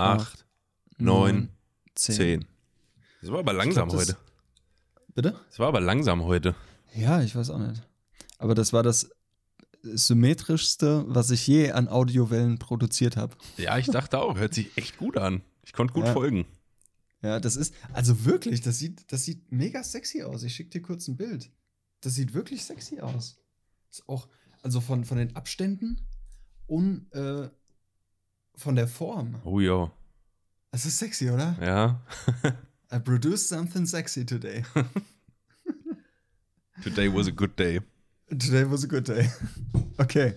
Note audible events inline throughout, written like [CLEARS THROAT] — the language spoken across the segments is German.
acht, neun, zehn. Das war aber langsam glaub, das- heute. Bitte? Das war aber langsam heute. Ja, ich weiß auch nicht. Aber das war das symmetrischste, was ich je an Audiowellen produziert habe. Ja, ich dachte auch, hört sich echt gut an. Ich konnte gut Ja. folgen. Ja, das ist, also wirklich, das sieht, das sieht mega sexy aus. Ich schicke dir kurz ein Bild. Das sieht wirklich sexy aus. Ist auch, also von, von den Abständen und äh, von der Form. Oh ja. Das ist sexy, oder? Ja. [LAUGHS] I produced something sexy today. [LAUGHS] Today was a good day. Today was a good day. [LAUGHS] Okay.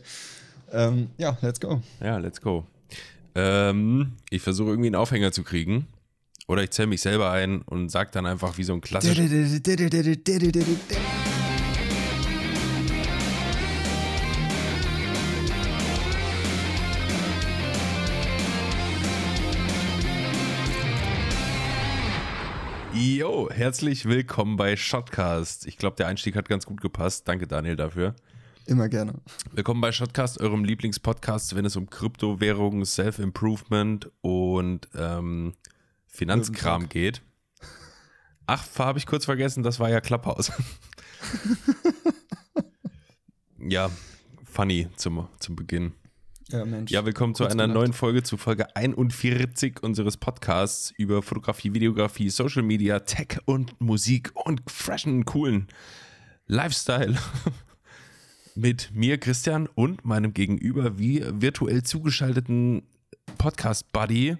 Ähm, ja, let's go. Ja, let's go. Ähm, ich versuche irgendwie einen Aufhänger zu kriegen. Oder ich zähle mich selber ein und sag dann einfach wie so ein klassischer. Herzlich willkommen bei Shotcast. Ich glaube, der Einstieg hat ganz gut gepasst. Danke, Daniel, dafür. Immer gerne. Willkommen bei Shotcast, eurem Lieblingspodcast, wenn es um Kryptowährungen, Self-Improvement und ähm, Finanzkram geht. Ach, habe ich kurz vergessen, das war ja Clubhouse. [LAUGHS] ja, funny zum, zum Beginn. Ja, Mensch. Ja, willkommen zu Kurz einer gelacht. neuen Folge, zu Folge 41 unseres Podcasts über Fotografie, Videografie, Social Media, Tech und Musik und freshen, coolen Lifestyle. [LAUGHS] Mit mir, Christian, und meinem Gegenüber wie virtuell zugeschalteten Podcast-Buddy.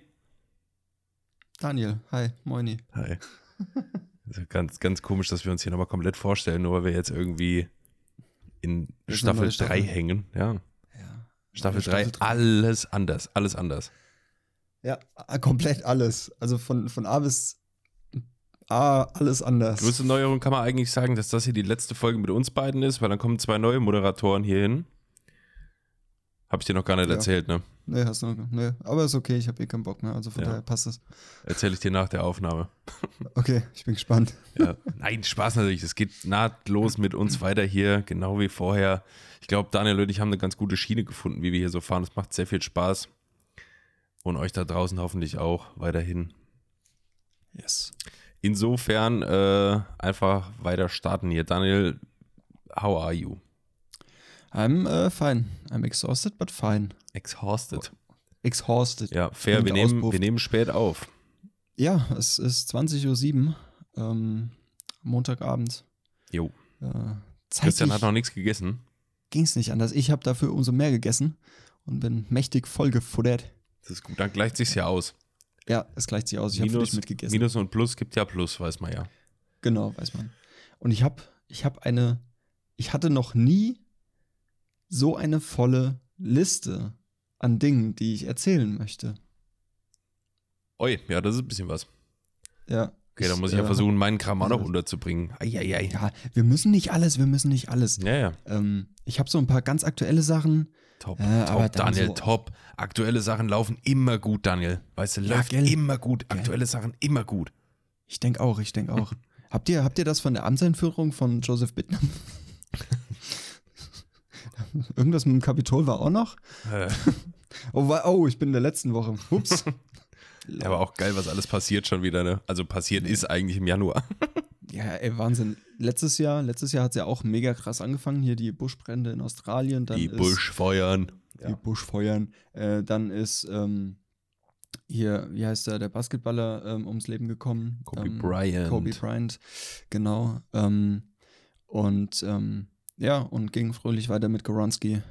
Daniel, hi, moini. Hi. Also ganz, ganz komisch, dass wir uns hier nochmal komplett vorstellen, nur weil wir jetzt irgendwie in Staffel neue 3 Staffel. hängen. Ja. Staffel Staffel 3, drei. alles anders, alles anders. Ja, äh, komplett alles. Also von, von A bis A alles anders. Größte Neuerung kann man eigentlich sagen, dass das hier die letzte Folge mit uns beiden ist, weil dann kommen zwei neue Moderatoren hier hin. Hab ich dir noch gar nicht Ja. erzählt, ne? Nee, hast du noch, nee, aber ist okay, ich habe eh keinen Bock mehr, also von Ja. daher passt es. Erzähle ich dir nach der Aufnahme. [LAUGHS] Okay, ich bin gespannt. Ja. Nein, Spaß natürlich. Es geht nahtlos mit uns weiter hier, genau wie vorher. Ich glaube, Daniel und ich haben eine ganz gute Schiene gefunden, wie wir hier so fahren. Es macht sehr viel Spaß. Und euch da draußen hoffentlich auch weiterhin. Yes. Insofern äh, einfach weiter starten hier. Daniel, how are you? I'm uh, fine. I'm exhausted, but fine. Exhausted. Exhausted. Ja, fair. Und Wir nehmen, Auspuff. wir nehmen spät auf. Ja, es ist 20.07 Uhr. Ähm, Montagabend. Jo. Äh, Christian hat noch nichts gegessen. ging es nicht anders. Ich habe dafür umso mehr gegessen und bin mächtig vollgefuttert. Das ist gut, dann gleicht sich's ja aus. Ja, es gleicht sich aus. Ich habe für dich mitgegessen. Minus und Plus gibt ja Plus, weiß man ja. Genau, weiß man. Und ich habe ich hab eine, ich hatte noch nie so eine volle Liste an Dingen, die ich erzählen möchte. Oi, ja, das ist ein bisschen was. Ja. Okay, dann muss ich ja äh, versuchen, meinen Kram auch noch [LAUGHS] unterzubringen. Eieiei. Ja, wir müssen nicht alles, wir müssen nicht alles. Ja, ja. Ähm, ich habe so ein paar ganz aktuelle Sachen. Top, Äh, top, Daniel, so- top. Aktuelle Sachen laufen immer gut, Daniel. Weißt du, Ja, läuft gell? immer gut. Aktuelle Sachen immer gut. Ich denke auch, ich denke auch. [LAUGHS] habt, ihr, habt ihr das von der Amtseinführung von Joseph Bittner? [LAUGHS] [LAUGHS] Irgendwas mit dem Kapitol war auch noch? Äh, [LAUGHS] Oh, oh ich bin in der letzten Woche. Ups. [LAUGHS] ja, aber auch geil, was alles passiert schon wieder, ne? Also passiert ist eigentlich im Januar. Ja, ey, Wahnsinn. Letztes Jahr, letztes Jahr hat es ja auch mega krass angefangen. Hier die Buschbrände in Australien. Dann Die ist, Buschfeuern. Die Buschfeuern. Äh, dann ist ähm, hier, wie heißt der, der Basketballer ähm, ums Leben gekommen. Kobe ähm, Bryant. Kobe Bryant, genau. Ähm, und ähm, ja, und ging fröhlich weiter mit Goronski.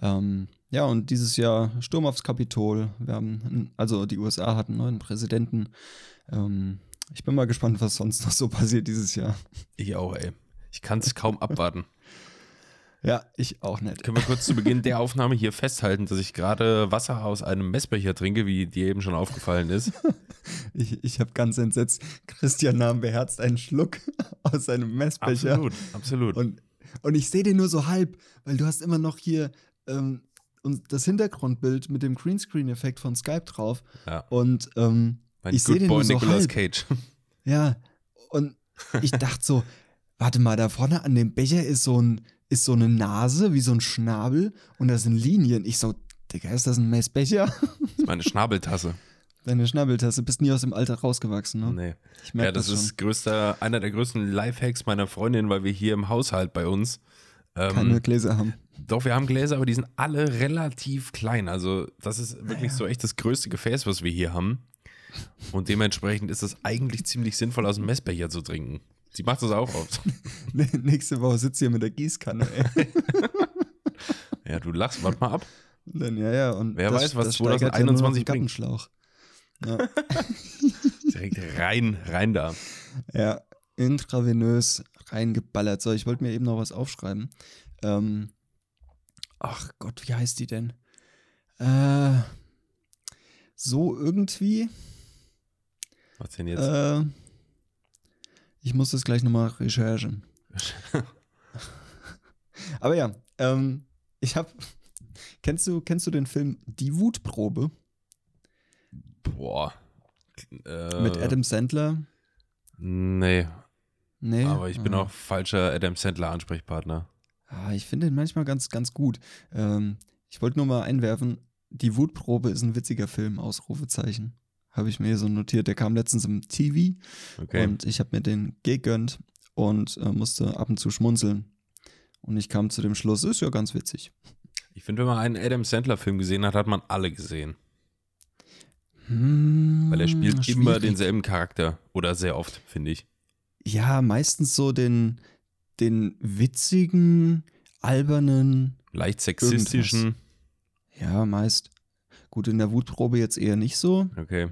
Ähm, ja, und dieses Jahr Sturm aufs Kapitol. Wir haben, also die USA hatten einen neuen Präsidenten. Ähm, ich bin mal gespannt, was sonst noch so [LAUGHS] passiert dieses Jahr. Ich auch, ey. Ich kann es kaum abwarten. Ja, ich auch nicht. Können wir kurz zu Beginn der Aufnahme hier festhalten, dass ich gerade Wasser aus einem Messbecher trinke, wie dir eben schon aufgefallen ist. [LAUGHS] Ich, ich habe ganz entsetzt. Christian nahm beherzt einen Schluck [LAUGHS] aus seinem Messbecher. Absolut, absolut. Und, und ich sehe den nur so halb, weil du hast immer noch hier ähm, das Hintergrundbild mit dem Greenscreen-Effekt von Skype drauf. Ja. Und ähm, mein ich seh Good den Boy nur so Nicolas halb. Cage. [LAUGHS] ja, und ich dachte so, warte mal, da vorne an dem Becher ist so, ein, ist so eine Nase, wie so ein Schnabel und da sind Linien. Ich so, Digga, ist das ein Messbecher? [LAUGHS] Das ist meine Schnabeltasse. Deine Schnabeltasse, bist nie aus dem Alter rausgewachsen, ne? Nee. Ich merk Ja, das, schon. ist größter, einer der größten Lifehacks meiner Freundin, weil wir hier im Haushalt bei uns. Ähm, keine Gläser haben. Doch, wir haben Gläser, aber die sind alle relativ klein. Also, das ist wirklich so echt das größte Gefäß, was wir hier haben. Und dementsprechend ist es eigentlich ziemlich sinnvoll, aus dem Messbecher zu trinken. Sie macht das auch oft. [LAUGHS] Nächste Woche sitzt ihr mit der Gießkanne, ey. [LAUGHS] Ja, du lachst, warte mal ab. Dann, ja, ja. Und Wer weiß, was steigert ja nur noch 2021 den Gartenschlauch. Ja. [LAUGHS] Direkt rein, rein da. ja, intravenös reingeballert. So, ich wollte mir eben noch was aufschreiben. Ähm, ach Gott, wie heißt die denn? Äh, so irgendwie. Was denn jetzt? Äh, ich muss das gleich nochmal recherchen. [LAUGHS] Aber ja, ähm, ich habe. Kennst du, kennst du den Film Die Wutprobe Boah. Äh, mit Adam Sandler? Nee, Nee. aber ich bin Ah. auch falscher Adam Sandler Ansprechpartner. Ah, ich finde ihn manchmal ganz, ganz gut. Ähm, ich wollte nur mal einwerfen, die Wutprobe ist ein witziger Film, Ausrufezeichen. Habe ich mir so notiert. Der kam letztens im TV Okay. und ich habe mir den gegönnt und äh, musste ab und zu schmunzeln. Und ich kam zu dem Schluss, ist ja ganz witzig. ich finde, wenn man einen Adam Sandler Film gesehen hat, hat man alle gesehen. Hm, Weil er spielt immer schwierig. denselben Charakter. Oder sehr oft, finde ich. Ja, meistens so den, den witzigen, albernen, Leicht sexistischen. ja, meist. Gut, in der Wutprobe jetzt eher nicht so. Okay.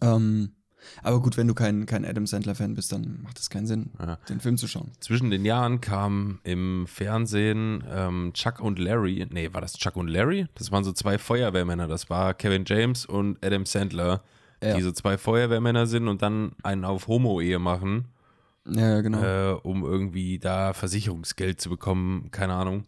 Ähm, aber gut, wenn du kein, kein Adam Sandler-Fan bist, dann macht es keinen Sinn, Ja. den Film zu schauen. Zwischen den Jahren kam im Fernsehen ähm, Chuck und Larry. Nee, war das Chuck und Larry? Das waren so zwei Feuerwehrmänner. Das war Kevin James und Adam Sandler, Ja. die so zwei Feuerwehrmänner sind und dann einen auf Homo-Ehe machen, Ja, genau. äh, um irgendwie da Versicherungsgeld zu bekommen. Keine Ahnung.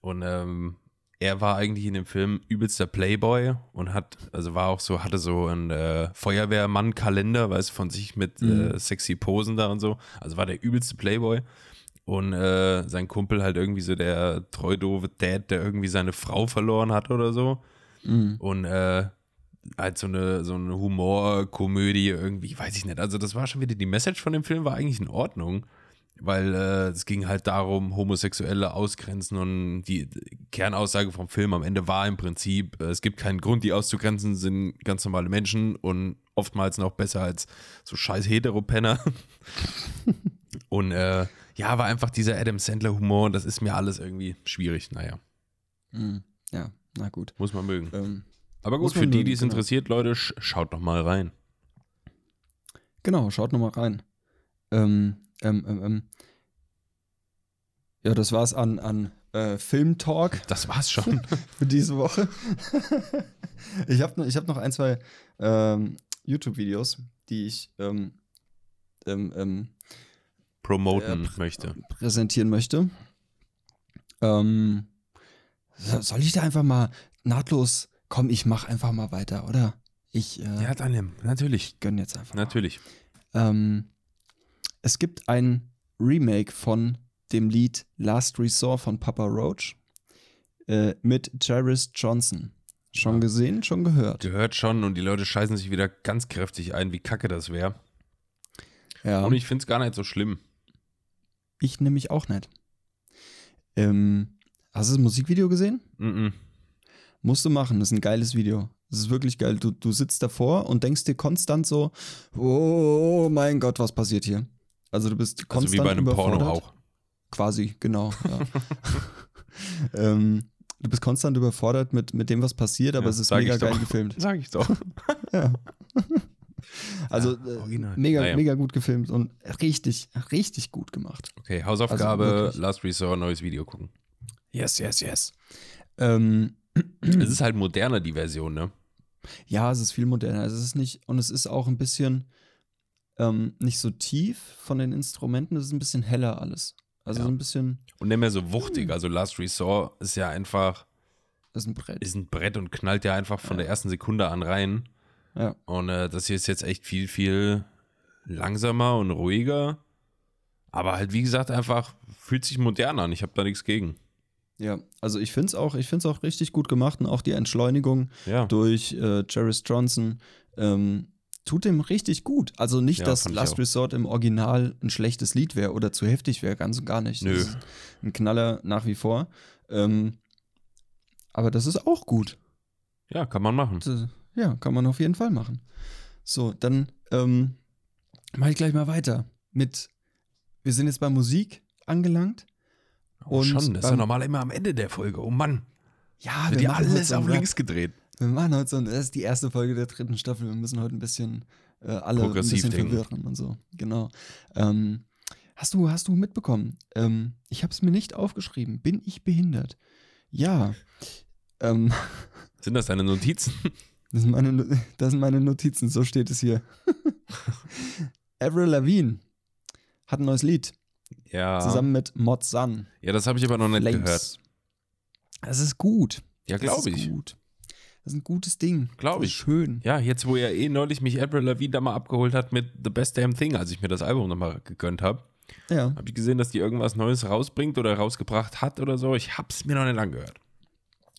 Und ähm, er war eigentlich in dem Film übelster Playboy und hat, also war auch so, hatte so einen äh, Feuerwehrmann-Kalender, weißt du, von sich mit Mhm. äh, sexy Posen da und so. Also war der übelste Playboy. Und äh, sein Kumpel halt irgendwie so der treu doofe Dad, der irgendwie seine Frau verloren hat oder so. Mhm. Und äh, halt so eine, so eine Humorkomödie irgendwie, weiß ich nicht. Also das war schon wieder, die Message von dem Film war eigentlich in Ordnung, weil äh, es ging halt darum, Homosexuelle ausgrenzen und die Kernaussage vom Film am Ende war im Prinzip, äh, es gibt keinen Grund, die auszugrenzen, sind ganz normale Menschen und oftmals noch besser als so scheiß Heteropenner. [LAUGHS] und äh, ja, war einfach dieser Adam Sandler Humor und das ist mir alles irgendwie schwierig. Naja, Mhm. Ja, na gut. muss man mögen. Ähm, Aber gut, für die, die es genau. interessiert, Leute, sch schaut doch mal rein. genau, schaut nochmal rein. Ähm, ähm, ähm, ähm. Ja, das war's an, an äh, Filmtalk [LAUGHS] Das war's schon. [LAUGHS] für diese Woche. ich habe noch, ich hab noch ein, zwei ähm, YouTube-Videos, die ich ähm, ähm, ähm, Promoten Ja, pr- möchte. präsentieren möchte. Ähm, so- soll ich da einfach mal nahtlos, komm, ich mach einfach mal weiter, oder? Ich äh, Ja, Daniel, natürlich. gönn jetzt einfach mal. Natürlich. Ähm, es gibt ein Remake von dem Lied Last Resort von Papa Roach äh, mit Jairus Johnson. Schon Ja. gesehen, schon gehört. Gehört schon und die Leute scheißen sich wieder ganz kräftig ein, wie kacke das wäre. Ja, Und ich finde es gar nicht so schlimm. ich nämlich auch nicht. Ähm, hast du das Musikvideo gesehen? Mhm. Musst du machen, das ist ein geiles Video. Das ist wirklich geil. Du, du sitzt davor und denkst dir konstant so, oh mein Gott, was passiert hier? Also du bist konstant Also wie bei einem überfordert. Porno auch. Quasi, genau. Ja. [LAUGHS] [LAUGHS] ähm, du bist konstant überfordert mit, mit dem, was passiert, aber Ja, es ist mega ich doch. geil gefilmt. [LAUGHS] Sag ich doch. Ja. Also Ja, äh, mega, Naja. mega gut gefilmt und richtig, richtig gut gemacht. Okay, Hausaufgabe, Also. Last Resort, neues Video gucken. Yes, yes, yes. Ähm, [CLEARS THROAT] es ist halt moderner, die Version, ne? Ja, es ist viel moderner. Es ist nicht, und es ist auch ein bisschen ähm, nicht so tief von den Instrumenten, es ist ein bisschen heller alles. Also Ja. so ein bisschen, Und nicht mehr so wuchtig. Also Last Resort ist ja einfach, das ist ein Brett. ist ein Brett und knallt ja einfach von der ersten Sekunde an rein. Ja. Und äh, das hier ist jetzt echt viel, viel langsamer und ruhiger. Aber halt, wie gesagt, einfach fühlt sich modern an. Ich habe da nichts gegen. Ja, also ich finde es auch, ich find's auch richtig gut gemacht und auch die Entschleunigung Ja. durch äh, Jairus Johnson ähm, tut dem richtig gut. Also nicht, Ja, dass Last. Resort im Original ein schlechtes Lied wäre oder zu heftig wäre, ganz und gar nicht. Nö. Das ist ein Knaller nach wie vor. Ähm, aber das ist auch gut. Ja, kann man machen. Das, ja, kann man auf jeden Fall machen. So, dann ähm, mache ich gleich mal weiter mit. Wir sind jetzt bei Musik angelangt. Oh, Und schon, das ist ja normal immer am Ende der Folge. Oh Mann, Ja, machen heute alles auf links gedreht. Wir machen heute so, das ist die erste Folge der dritten Staffel. Wir müssen heute ein bisschen äh, alle ein bisschen denken. verwirren und so. Genau. Ähm, hast du, hast du mitbekommen? Ähm, ich habe es mir nicht aufgeschrieben. Bin ich behindert? Ja. Ähm, [LAUGHS] Sind das deine Notizen? das, sind meine, das sind meine Notizen. So steht es hier. [LAUGHS] Avril Lavigne hat ein neues Lied Ja. zusammen mit Mod Sun. Ja, das habe ich aber noch nicht gehört. Das ist gut. Ja, Das glaube ist ich. Gut. Das ist ein gutes Ding. Glaub Das ich. Schön. Ja, jetzt wo ja eh neulich mich Avril Lavigne da mal abgeholt hat mit The Best Damn Thing, als ich mir das Album nochmal gegönnt habe, Ja. habe ich gesehen, dass die irgendwas Neues rausbringt oder rausgebracht hat oder so. Ich habe es mir noch nicht angehört.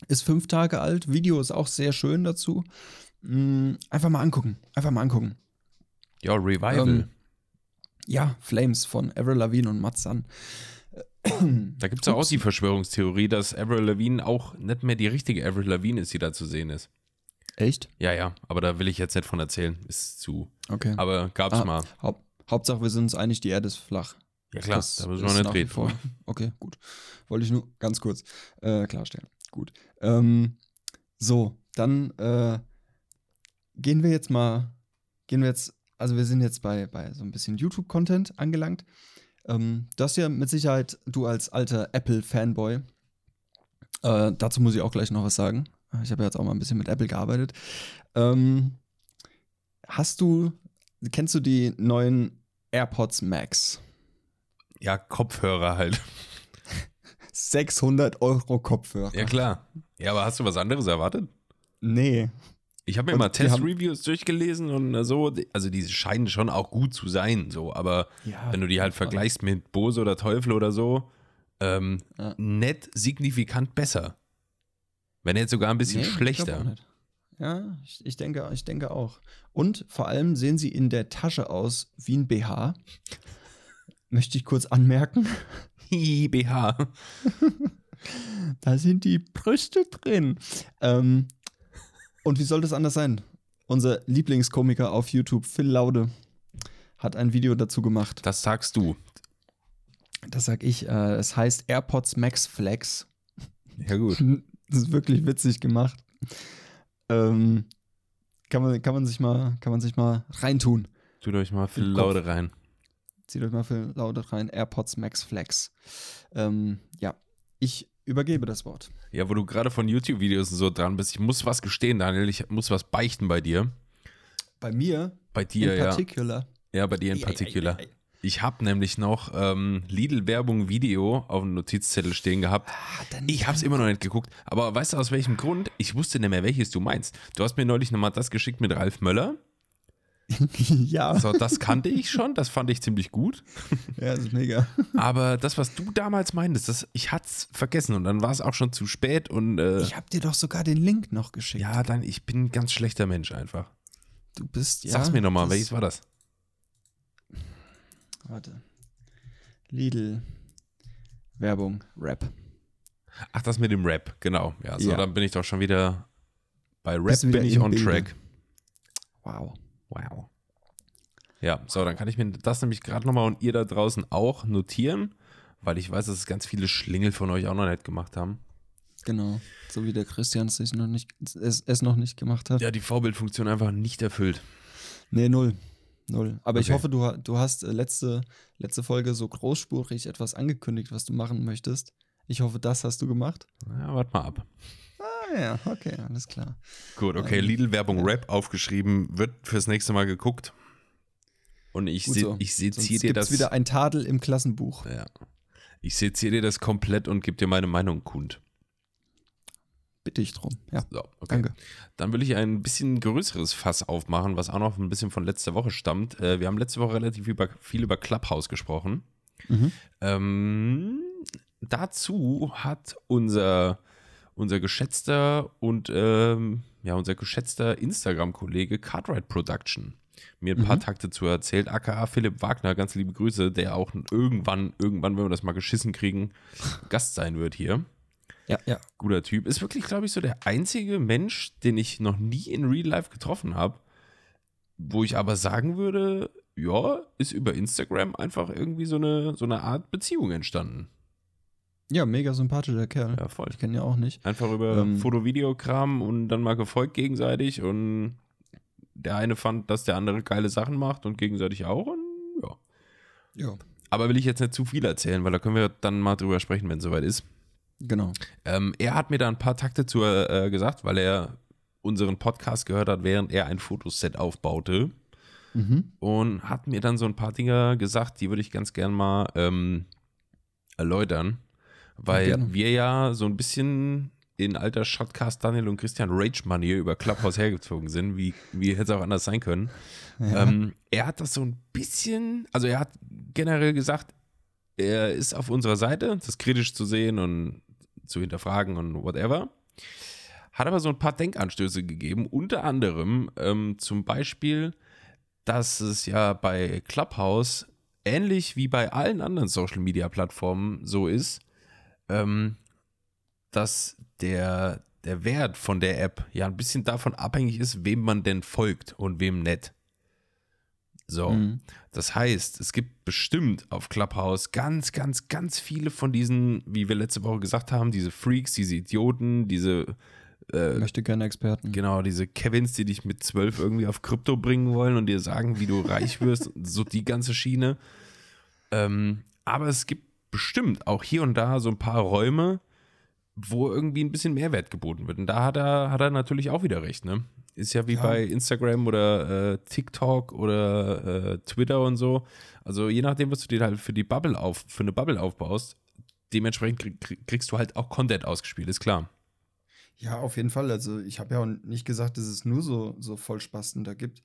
Ist fünf Tage alt. Video ist auch sehr schön dazu. Mm, Einfach mal angucken. Einfach mal angucken. Ja, Revival. Ähm, Ja, Flames von Avril Lavigne und Matt Sun. Da gibt es ja auch die Verschwörungstheorie, dass Avril Lavigne auch nicht mehr die richtige Avril Lavigne ist, die da zu sehen ist. Echt? Ja, ja, aber da will ich jetzt nicht von erzählen. Ist zu. Okay. Aber gab's Ah, mal. Haupt, Hauptsache, wir sind uns einig, die Erde ist flach. Ja klar, Das da müssen wir nicht reden. vor- [LAUGHS] Okay, gut. Wollte ich nur ganz kurz äh, klarstellen. Gut. Ähm, so, dann äh, gehen wir jetzt mal, gehen wir jetzt, also wir sind jetzt bei, bei so ein bisschen YouTube-Content angelangt. Ähm, du hast ja mit Sicherheit, du als alter Apple-Fanboy, äh, dazu muss ich auch gleich noch was sagen. Ich habe ja jetzt auch mal ein bisschen mit Apple gearbeitet. Ähm, hast du, kennst du die neuen AirPods Max? Ja, Kopfhörer halt. [LAUGHS] 600 Euro Kopfhörer. Ja klar. Ja, aber hast du was anderes erwartet? Nee. Ich habe mir Und mal Test-Reviews durchgelesen und äh, so, also die scheinen schon auch gut zu sein, so, aber Ja, wenn du die halt vergleichst mit Bose oder Teufel oder so, ähm, Ja. nicht signifikant besser. Wenn jetzt sogar ein bisschen Nee, schlechter. Ja, ich, ich, denke, ich denke auch. Und vor allem sehen sie in der Tasche aus wie ein BH. [LAUGHS] Möchte ich kurz anmerken. [LAUGHS] BH. [LAUGHS] Da sind die Brüste drin. Ähm, und wie soll das anders sein? Unser Lieblingskomiker auf YouTube, Phil Laude, hat ein Video dazu gemacht. Das sagst du. Das sag ich. Äh, es heißt AirPods Max Flex. Ja gut. [LAUGHS] Das ist wirklich witzig gemacht. Ähm, kann, man, kann, man sich mal, kann man sich mal reintun. Tut euch mal Im Laude rein. Zieht euch mal für Laude rein. AirPods Max Flex. Ähm, ja, ich übergebe das Wort. Ja, wo du gerade von YouTube-Videos und so dran bist, ich muss was gestehen, Daniel, ich muss was beichten bei dir. Bei mir Bei dir, in ja. particular. Ja, bei dir in Particular. ei, ei. Ich habe nämlich noch ähm, Lidl-Werbung-Video auf dem Notizzettel stehen gehabt. Ah, Ich habe es immer noch nicht geguckt. Aber weißt du aus welchem Grund? Ich wusste nicht mehr, welches du meinst. Du hast mir neulich nochmal das geschickt mit Ralf Möller. [LAUGHS] ja, So, das kannte ich schon. Das fand ich ziemlich gut. [LAUGHS] ja, das ist mega. Aber das, was du damals meintest, das, ich hatte es vergessen. Und dann war es auch schon zu spät. Und äh, Ich habe dir doch sogar den Link noch geschickt. ja, dann, ich bin ein ganz schlechter Mensch einfach. du bist ja. Sag's mir nochmal, welches war das? Warte. Lidl. Werbung, Rap. Ach, das mit dem Rap, genau. Ja, so, Ja. dann bin ich doch schon wieder bei Rap bin ich on Bilde. track. Wow. Wow. Ja, so, dann kann ich mir das nämlich gerade nochmal und ihr da draußen auch notieren, weil ich weiß, dass es ganz viele Schlingel von euch auch noch nicht gemacht haben. Genau. So wie der Christian es sich noch nicht, es, es noch nicht gemacht hat. Ja, die Vorbildfunktion einfach nicht erfüllt. Nee, null. Null. Aber ich Okay. hoffe, du, du hast äh, letzte, letzte Folge so großspurig etwas angekündigt, was du machen möchtest. Ich hoffe, das hast du gemacht. Ja, warte mal ab. Ja, okay, alles klar. Gut, okay, Ähm, Lidl-Werbung ja. Rap aufgeschrieben, wird fürs nächste Mal geguckt. Und ich, se so. ich seziere dir das. wieder ein Tadel im Klassenbuch. ja. Ich seziere dir das komplett und gebe dir meine Meinung kund. Bitte ich drum. Ja, So, okay. danke. Dann will ich ein bisschen größeres Fass aufmachen, was auch noch ein bisschen von letzter Woche stammt. Äh, wir haben letzte Woche relativ über, viel über Clubhouse gesprochen. Mhm. Ähm, dazu hat unser, unser geschätzter und ähm, ja, unser geschätzter Instagram-Kollege Cartwright Production mir ein paar Mhm. Takte zu erzählt. AKA Philipp Wagner, ganz liebe Grüße, der auch irgendwann, irgendwann, wenn wir das mal geschissen kriegen, Gast sein wird hier. Ja, ja. Guter Typ. Ist wirklich, glaube ich, so der einzige Mensch, den ich noch nie in Real Life getroffen habe, wo ich aber sagen würde, ja, ist über Instagram einfach irgendwie so eine, so eine Art Beziehung entstanden. Ja, mega sympathischer Kerl. Ja, voll. Ich kenne ihn ja auch nicht. Einfach über Ähm. Foto-Videokram und dann mal gefolgt gegenseitig und der eine fand, dass der andere geile Sachen macht und gegenseitig auch und ja. Ja. Aber will ich jetzt nicht zu viel erzählen, weil da können wir dann mal drüber sprechen, wenn es soweit ist. Genau. Ähm, er hat mir da ein paar Takte zu äh, gesagt, weil er unseren Podcast gehört hat, während er ein Fotoset aufbaute Mhm. und hat mir dann so ein paar Dinge gesagt, die würde ich ganz gern mal ähm, erläutern, weil gerne. wir ja so ein bisschen in alter Shotcast Daniel und Christian Rage-Manier über Clubhouse [LAUGHS] hergezogen sind, wie, wie hätte es auch anders sein können. Ja. Ähm, er hat das so ein bisschen, also er hat generell gesagt, er ist auf unserer Seite, das kritisch zu sehen und zu hinterfragen und whatever. Hat aber so ein paar Denkanstöße gegeben, unter anderem ähm, zum Beispiel, dass es ja bei Clubhouse ähnlich wie bei allen anderen Social Media Plattformen so ist, ähm, dass der, der Wert von der App ja ein bisschen davon abhängig ist, wem man denn folgt und wem nicht. So, Mhm. das heißt, es gibt bestimmt auf Clubhouse ganz, ganz, ganz viele von diesen, wie wir letzte Woche gesagt haben, diese Freaks, diese Idioten, diese äh, Möchte gerne Experten. Genau, diese Kevins, die dich mit zwölf irgendwie auf Krypto bringen wollen und dir sagen, wie du reich wirst, [LAUGHS] so die ganze Schiene. Ähm, aber es gibt bestimmt auch hier und da so ein paar Räume, wo irgendwie ein bisschen Mehrwert geboten wird. Und da hat er, hat er natürlich auch wieder recht, ne? Ist ja wie Ja. bei Instagram oder äh, TikTok oder äh, Twitter und so. Also je nachdem, was du dir halt für die Bubble auf, für eine Bubble aufbaust, dementsprechend krieg, krieg, kriegst du halt auch Content ausgespielt, ist klar. Ja, auf jeden Fall. Also ich habe ja auch nicht gesagt, dass es nur so, so Vollspasten da gibt,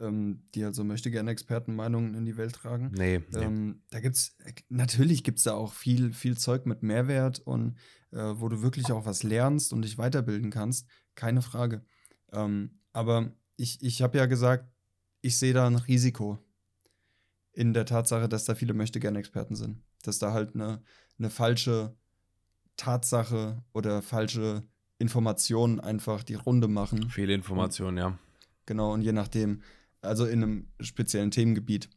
ähm, die also möchte gerne Expertenmeinungen in die Welt tragen. Nee, nee. Ähm, da gibt's, natürlich gibt es da auch viel, viel Zeug mit Mehrwert und äh, wo du wirklich auch was lernst und dich weiterbilden kannst. Keine Frage. Ähm, aber ich, ich habe ja gesagt, ich sehe da ein Risiko in der Tatsache, dass da viele möchte gerne Experten sind. Dass da halt eine, eine falsche Tatsache oder falsche Informationen einfach die Runde machen. Fehlinformation, ja. Genau, und je nachdem, also in einem speziellen Themengebiet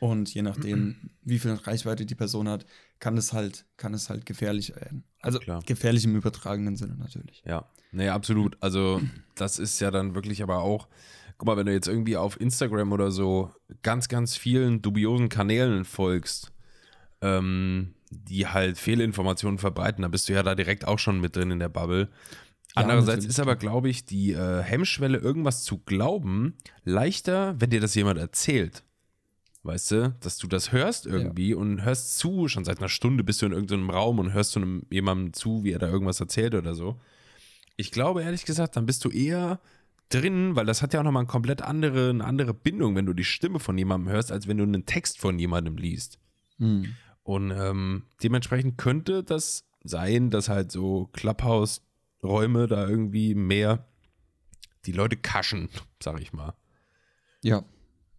und je nachdem, wie viel Reichweite die Person hat, kann es halt, kann es halt gefährlich werden. Also Klar. gefährlich im übertragenen Sinne natürlich. Ja, nee, absolut. Also, das ist ja dann wirklich aber auch, guck mal, wenn du jetzt irgendwie auf Instagram oder so ganz, ganz vielen dubiosen Kanälen folgst, ähm, die halt Fehlinformationen verbreiten, dann bist du ja da direkt auch schon mit drin in der Bubble. Ja, Andererseits natürlich, ist aber, glaube ich, die äh, Hemmschwelle, irgendwas zu glauben, leichter, wenn dir das jemand erzählt. Weißt du, dass du das hörst irgendwie und hörst zu, schon seit einer Stunde bist du in irgendeinem Raum und hörst du einem, jemandem zu, wie er da irgendwas erzählt oder so. Ich glaube, ehrlich gesagt, dann bist du eher drin, weil das hat ja auch nochmal eine komplett andere, eine andere Bindung, wenn du die Stimme von jemandem hörst, als wenn du einen Text von jemandem liest. Hm. Und ähm, dementsprechend könnte das sein, dass halt so Clubhouse-Räume da irgendwie mehr die Leute kaschen, [LAUGHS] sag ich mal. Ja.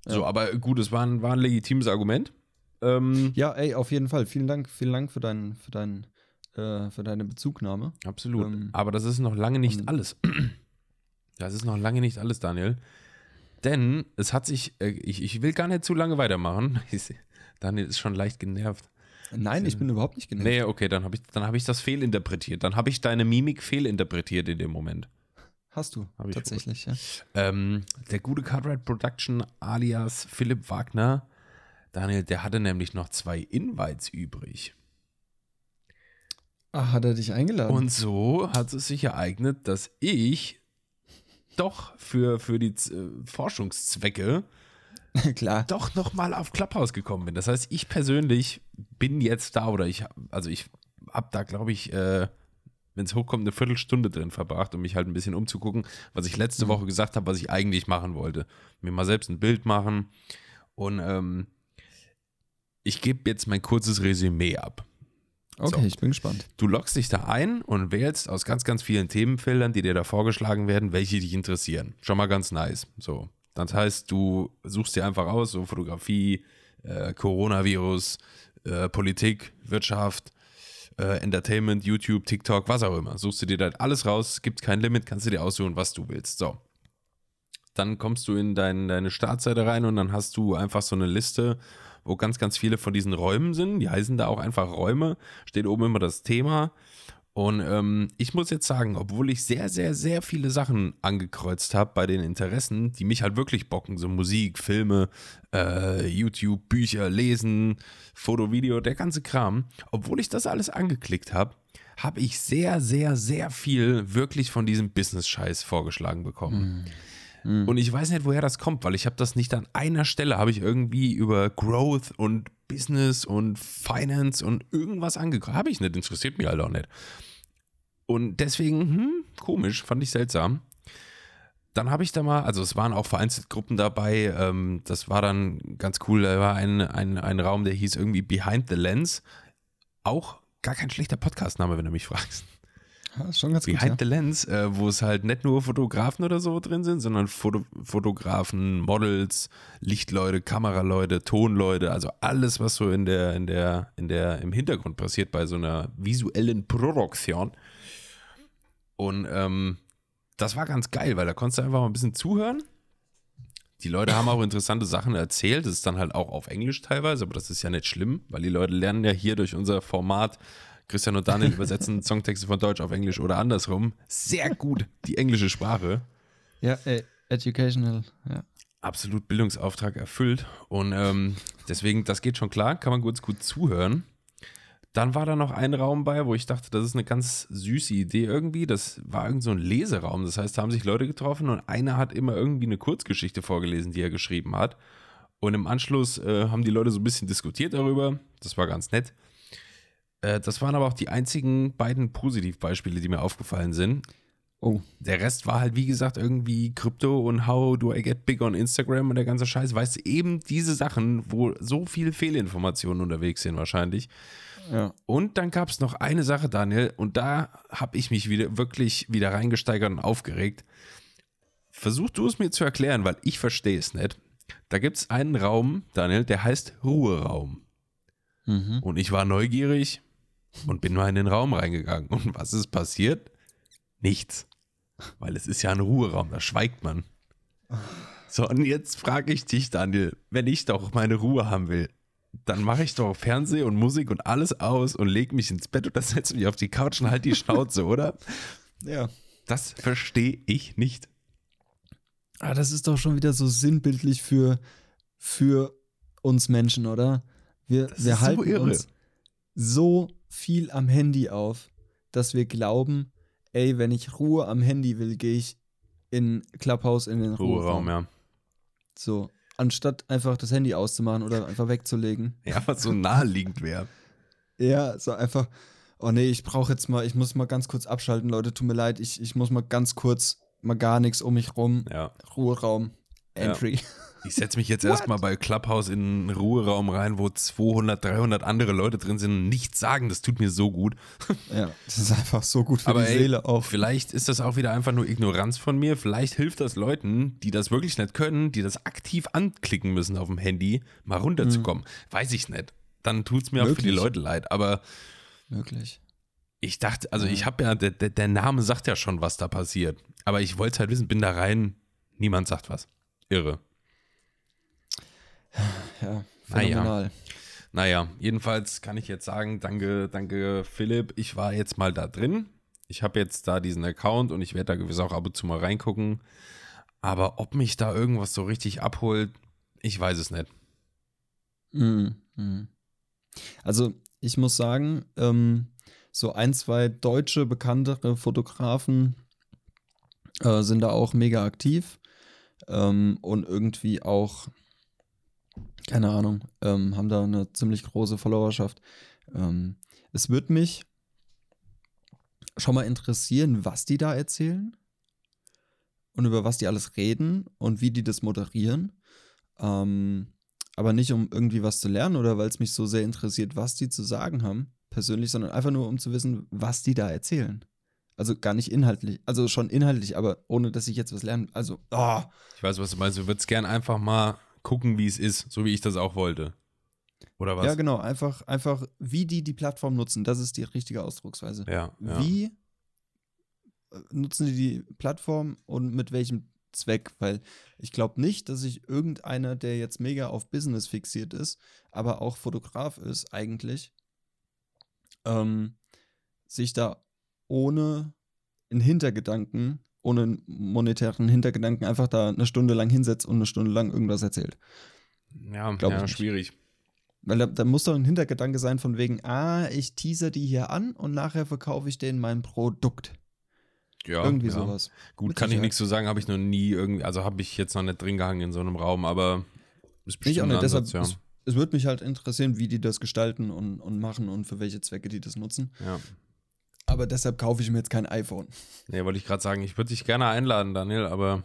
So, aber gut, es war ein, war ein legitimes Argument. Ähm, Ja, ey, auf jeden Fall. Vielen Dank, vielen Dank für, dein, für, dein, äh, für deine Bezugnahme. absolut. Ähm, aber das ist noch lange nicht alles. [CLEARS THROAT] Das ist noch lange nicht alles, Daniel. Denn es hat sich, äh, ich, ich will gar nicht zu lange weitermachen. [LAUGHS] Daniel ist schon leicht genervt. Nein, ich bin überhaupt nicht genervt. Nee, okay, dann habe ich, dann hab ich das fehlinterpretiert. Dann habe ich deine Mimik fehlinterpretiert in dem Moment. Hast du, Hab ich tatsächlich, ja. Ähm, der gute Cartwright Production alias Philipp Wagner, Daniel, der hatte nämlich noch zwei Invites übrig. Ach, hat er dich eingeladen? Und so hat es sich ereignet, dass ich doch für, für die Z- äh, Forschungszwecke [LAUGHS] Klar. doch nochmal auf Clubhouse gekommen bin. Das heißt, ich persönlich bin jetzt da oder ich, also ich habe da, glaube ich, äh, wenn es hochkommt, eine Viertelstunde drin verbracht, um mich halt ein bisschen umzugucken, was ich letzte Mhm. Woche gesagt habe, was ich eigentlich machen wollte. Mir mal selbst ein Bild machen und ähm, ich gebe jetzt mein kurzes Resümee ab. Okay, So. ich bin gespannt. Du loggst dich da ein und wählst aus ganz, ganz vielen Themenfeldern, die dir da vorgeschlagen werden, welche dich interessieren. Schon mal ganz nice. So. Das heißt, du suchst dir einfach aus, so Fotografie, äh, Coronavirus, äh, Politik, Wirtschaft, äh, Entertainment, YouTube, TikTok, was auch immer. Suchst du dir da alles raus, gibt kein Limit, kannst du dir aussuchen, was du willst. So. Dann kommst du in dein, deine Startseite rein und dann hast du einfach so eine Liste, wo ganz, ganz viele von diesen Räumen sind. Die heißen da auch einfach Räume. Steht oben immer das Thema. Und ähm, ich muss jetzt sagen, obwohl ich sehr, sehr, sehr viele Sachen angekreuzt habe bei den Interessen, die mich halt wirklich bocken, so Musik, Filme, äh, YouTube, Bücher, Lesen, Foto, Video, der ganze Kram, obwohl ich das alles angeklickt habe, habe ich sehr, sehr, sehr viel wirklich von diesem Business-Scheiß vorgeschlagen bekommen. Und ich weiß nicht, woher das kommt, weil ich habe das nicht an einer Stelle, habe ich irgendwie über Growth und Business und Finance und irgendwas angekommen. Habe ich nicht, interessiert mich halt auch nicht. Und deswegen, hm, komisch, fand ich seltsam. Dann habe ich da mal, also es waren auch vereinzelt Gruppen dabei, ähm, das war dann ganz cool, da war ein, ein, ein Raum, der hieß irgendwie Behind the Lens. Auch gar kein schlechter Podcastname, wenn du mich fragst. Ja, schon ganz gut. Behind Ja. the Lens, äh, wo es halt nicht nur Fotografen oder so drin sind, sondern Foto Fotografen, Models, Lichtleute, Kameraleute, Tonleute, also alles, was so in der, in der, in der, im Hintergrund passiert bei so einer visuellen Produktion. Und ähm, das war ganz geil, weil da konntest du einfach mal ein bisschen zuhören. Die Leute haben auch interessante Sachen erzählt. Das ist dann halt auch auf Englisch teilweise, aber das ist ja nicht schlimm, weil die Leute lernen ja hier durch unser Format, Christian und Daniel übersetzen [LAUGHS] Songtexte von Deutsch auf Englisch oder andersrum, sehr gut die englische Sprache. Ja, ey, educational. Ja. Absolut Bildungsauftrag erfüllt. Und ähm, deswegen, das geht schon klar, kann man kurz gut zuhören. Dann war da noch ein Raum bei, wo ich dachte, das ist eine ganz süße Idee irgendwie. Das war irgend so ein Leseraum. Das heißt, da haben sich Leute getroffen und einer hat immer irgendwie eine Kurzgeschichte vorgelesen, die er geschrieben hat. Und im Anschluss äh, haben die Leute so ein bisschen diskutiert darüber. Das war ganz nett. Äh, das waren aber auch die einzigen beiden Positivbeispiele, die mir aufgefallen sind. Oh, Der Rest war halt, wie gesagt, irgendwie Krypto und How do I get big on Instagram und der ganze Scheiß. Weißt du, eben diese Sachen, wo so viele Fehlinformationen unterwegs sind wahrscheinlich. ja. Und dann gab es noch eine Sache, Daniel, und da habe ich mich wieder wirklich wieder reingesteigert und aufgeregt. Versuch du es mir zu erklären, weil ich verstehe es nicht. Da gibt es einen Raum, Daniel, der heißt Ruheraum. Mhm. Und ich war neugierig und bin mal in den Raum reingegangen. Und was ist passiert? Nichts. Weil es ist ja ein Ruheraum, da schweigt man. So, und jetzt frage ich dich, Daniel, wenn ich doch meine Ruhe haben will, dann mache ich doch Fernseh und Musik und alles aus und lege mich ins Bett oder [LAUGHS] setze mich auf die Couch und halt die Schnauze, oder? Ja. Das verstehe ich nicht. Ah, das ist doch schon wieder so sinnbildlich für, für uns Menschen, oder? Wir, Das wir ist so halten irre. uns so viel am Handy auf, dass wir glauben, ey, wenn ich Ruhe am Handy will, gehe ich in Clubhouse in den Ruheraum. Ruheraum, ja. So, anstatt einfach das Handy auszumachen oder einfach wegzulegen. Ja, was so naheliegend wäre. Ja, so einfach, oh nee, ich brauche jetzt mal, ich muss mal ganz kurz abschalten, Leute, tut mir leid, ich, ich muss mal ganz kurz, mal gar nichts um mich rum. Ja. Ruheraum, Entry. Ich setze mich jetzt erstmal bei Clubhouse in einen Ruheraum rein, wo 200, 300 andere Leute drin sind und nichts sagen. Das tut mir so gut. [LAUGHS] Ja, das ist einfach so gut für Aber die ey, Seele auch. Vielleicht ist das auch wieder einfach nur Ignoranz von mir. Vielleicht hilft das Leuten, die das wirklich nicht können, die das aktiv anklicken müssen auf dem Handy, mal runterzukommen. Weiß ich nicht. Dann tut es mir auch für die Möglich. Leute leid. Aber Wirklich. ich dachte, also ich habe ja, der, der, der Name sagt ja schon, was da passiert. Aber ich wollte halt wissen, bin da rein, niemand sagt was. Irre. Ja, Naja. phänomenal. Naja, jedenfalls kann ich jetzt sagen, danke, danke Philipp. Ich war jetzt mal da drin. Ich habe jetzt da diesen Account und ich werde da gewiss auch ab und zu mal reingucken. Aber ob mich da irgendwas so richtig abholt, ich weiß es nicht. Mhm. Mhm. Also, ich muss sagen, ähm, so ein, zwei deutsche bekanntere Fotografen äh, sind da auch mega aktiv ähm, und irgendwie auch, keine Ahnung, ähm, haben da eine ziemlich große Followerschaft. Ähm, es würde mich schon mal interessieren, was die da erzählen und über was die alles reden und wie die das moderieren. Ähm, aber nicht um irgendwie was zu lernen oder weil es mich so sehr interessiert, was die zu sagen haben, persönlich, sondern einfach nur, um zu wissen, was die da erzählen. Also gar nicht inhaltlich, also schon inhaltlich, aber ohne, dass ich jetzt was lerne. Also, oh. Ich weiß, was du meinst. Du würdest gern einfach mal gucken, wie es ist, so wie ich das auch wollte. Oder was? Ja, genau. Einfach, einfach, wie die die Plattform nutzen. Das ist die richtige Ausdrucksweise. Ja, ja. Wie äh, nutzen die die Plattform und mit welchem Zweck? Weil ich glaube nicht, dass sich irgendeiner, der jetzt mega auf Business fixiert ist, aber auch Fotograf ist eigentlich, ähm, sich da ohne einen Hintergedanken, ohne monetären Hintergedanken einfach da eine Stunde lang hinsetzt und eine Stunde lang irgendwas erzählt. Ja, Glaub ich ja schwierig. Weil da, da muss doch ein Hintergedanke sein von wegen, ah, ich teaser die hier an und nachher verkaufe ich denen mein Produkt. Ja, Irgendwie ja. sowas. Gut, Mit kann ich nichts zu sagen, habe ich noch nie irgendwie, also habe ich jetzt noch nicht drin gehangen in so einem Raum, aber ist Ich bestimmt auch ein nicht, deshalb, Ansatz, ja. es, es würde mich halt interessieren, wie die das gestalten und, und machen und für welche Zwecke die das nutzen. ja. Aber deshalb kaufe ich mir jetzt kein iPhone. Nee, wollte ich gerade sagen, ich würde dich gerne einladen, Daniel, aber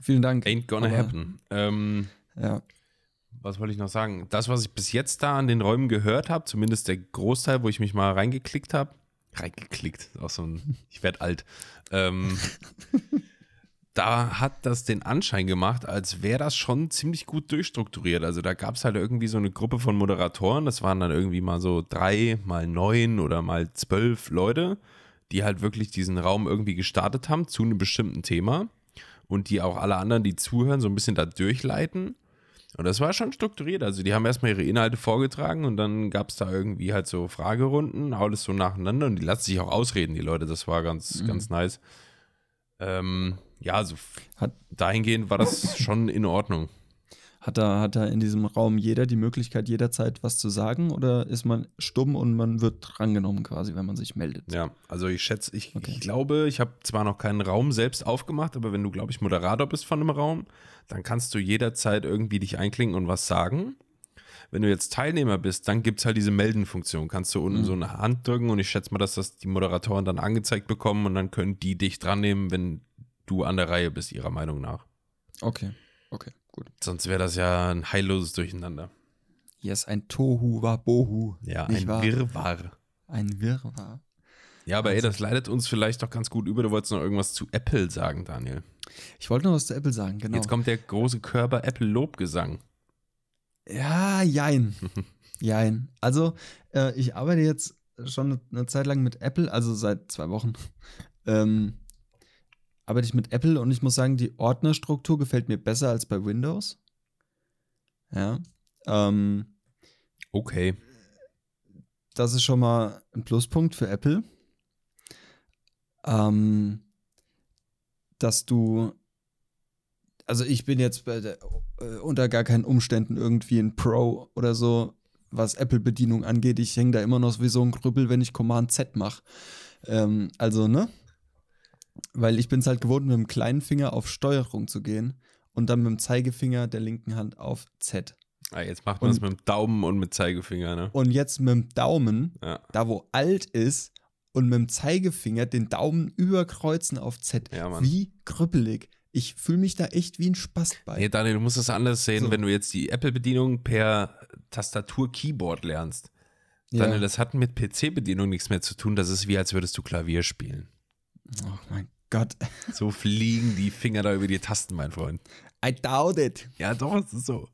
Vielen Dank. ain't gonna Aber- happen. Ähm, Ja. was wollte ich noch sagen? Das, was ich bis jetzt da an den Räumen gehört habe, zumindest der Großteil, wo ich mich mal reingeklickt habe, reingeklickt, auch so ein, ich werde alt, ähm, [LAUGHS] da hat das den Anschein gemacht, als wäre das schon ziemlich gut durchstrukturiert. Also da gab es halt irgendwie so eine Gruppe von Moderatoren, das waren dann irgendwie mal so drei, mal neun oder mal zwölf Leute, die halt wirklich diesen Raum irgendwie gestartet haben zu einem bestimmten Thema und die auch alle anderen, die zuhören, so ein bisschen da durchleiten. Und das war schon strukturiert. Also die haben erstmal ihre Inhalte vorgetragen und dann gab es da irgendwie halt so Fragerunden, alles so nacheinander und die lassen sich auch ausreden, die Leute. Das war ganz, ganz nice. Ähm, ja, also Hat- dahingehend war das [LAUGHS] schon in Ordnung. Hat da, hat da in diesem Raum jeder die Möglichkeit, jederzeit was zu sagen oder ist man stumm und man wird drangenommen quasi, wenn man sich meldet? Ja, also ich schätze, ich, Okay. ich glaube, ich habe zwar noch keinen Raum selbst aufgemacht, aber wenn du, glaube ich, Moderator bist von einem Raum, dann kannst du jederzeit irgendwie dich einklinken und was sagen. Wenn du jetzt Teilnehmer bist, dann gibt es halt diese Melden-Funktion. Kannst du unten so eine Hand drücken und ich schätze mal, dass das die Moderatoren dann angezeigt bekommen und dann können die dich dran nehmen, wenn du an der Reihe bist, ihrer Meinung nach. Okay, okay, gut. Sonst wäre das ja ein heilloses Durcheinander. Yes, ein Tohu war Bohu. Ja, ein wahr? Wirrwarr. Ein Wirrwarr. Ja, aber ey, Wahnsinn. das leitet uns vielleicht doch ganz gut über. Du wolltest noch irgendwas zu Apple sagen, Daniel. Ich wollte noch was zu Apple sagen, genau. Jetzt kommt der große Körper Apple Lobgesang. Ja, jein. [LAUGHS] jein. Also, äh, ich arbeite jetzt schon eine Zeit lang mit Apple, also seit zwei Wochen. Ähm, arbeite ich mit Apple und ich muss sagen, die Ordnerstruktur gefällt mir besser als bei Windows. Ja. Ähm, Okay. das ist schon mal ein Pluspunkt für Apple. Ähm, dass du, also ich bin jetzt bei der, äh, unter gar keinen Umständen irgendwie ein Pro oder so, was Apple-Bedienung angeht. Ich hänge da immer noch wie so ein Krüppel, wenn ich Command Z mache. Ähm, also, ne? Weil ich bin es halt gewohnt, mit dem kleinen Finger auf Steuerung zu gehen und dann mit dem Zeigefinger der linken Hand auf Z. Ah, jetzt macht man es mit dem Daumen und mit Zeigefinger, ne? Und jetzt mit dem Daumen Ja. da wo alt ist und mit dem Zeigefinger den Daumen überkreuzen auf Z. Ja. Wie krüppelig. Ich fühle mich da echt wie ein Spast bei. Nee, Daniel, du musst das anders sehen, So. wenn du jetzt die Apple-Bedienung per Tastatur-Keyboard lernst. Ja. Daniel, das hat mit PC-Bedienung nichts mehr zu tun. Das ist wie, als würdest du Klavier spielen. Oh mein Gott. So fliegen die Finger da über die Tasten, mein Freund. I doubt it. Ja, doch, es ist so.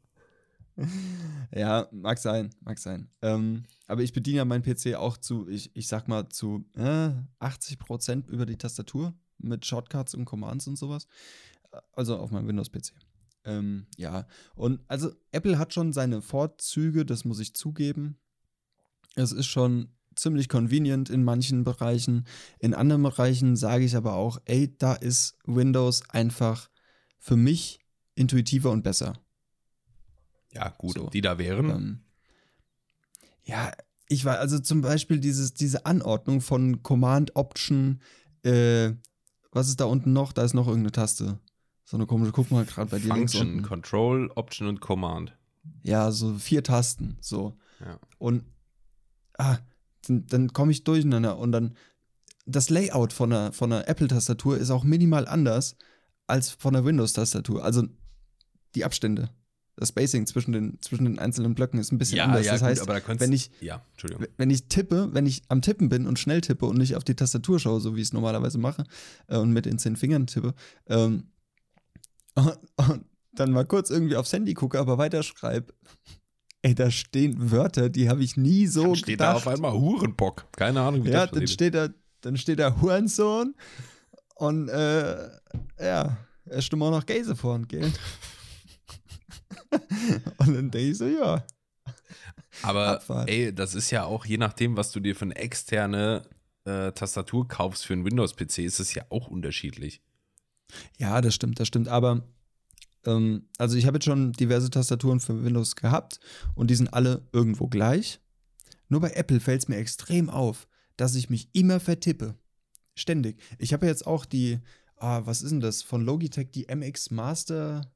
Ja, mag sein, mag sein. Ähm, aber ich bediene ja meinen PC auch zu, ich, ich sag mal, zu äh, 80% über die Tastatur mit Shortcuts und Commands und sowas. Also auf meinem Windows-PC. Ähm, ja, und also Apple hat schon seine Vorzüge, das muss ich zugeben. Es ist schon ziemlich convenient in manchen Bereichen. In anderen Bereichen sage ich aber auch, ey, da ist Windows einfach für mich intuitiver und besser. Ja, gut, So. die da wären. Ähm, ja, ich war also zum Beispiel dieses, diese Anordnung von Command, Option, äh, was ist da unten noch? Da ist noch irgendeine Taste. So eine komische, guck mal gerade bei dir links Function, unten. Control, Option und Command. Ja, so vier Tasten, so. Ja. Und ah, dann, dann komme ich durcheinander und dann das Layout von einer, von einer Apple-Tastatur ist auch minimal anders als von der Windows-Tastatur. Also die Abstände. das Spacing zwischen den, zwischen den einzelnen Blöcken ist ein bisschen Ja, anders. ja, das gut, heißt, aber da wenn ich, Ja, wenn ich tippe, wenn ich am Tippen bin und schnell tippe und nicht auf die Tastatur schaue, so wie ich es normalerweise mache, äh, und mit den zehn Fingern tippe, ähm, [LAUGHS] und, und dann mal kurz irgendwie aufs Handy gucke, aber weiterschreibe, ey, da stehen Wörter, die habe ich nie so Dann steht da gedacht. auf einmal Hurenbock. Keine Ahnung, wie ja, das dann steht da, dann steht da Hurensohn und äh, ja, er stimmt auch noch Gäse vor und gell? und dann denke ich so, ja. Aber Abfahrt. ey, das ist ja auch je nachdem, was du dir für eine externe äh, Tastatur kaufst für einen Windows-PC, ist es ja auch unterschiedlich. Ja, das stimmt, das stimmt. Aber ähm, also ich habe jetzt schon diverse Tastaturen für Windows gehabt und die sind alle irgendwo gleich. Nur bei Apple fällt es mir extrem auf, dass ich mich immer vertippe. Ständig. Ich habe jetzt auch die, ah, was ist denn das? Von Logitech, die MX Master,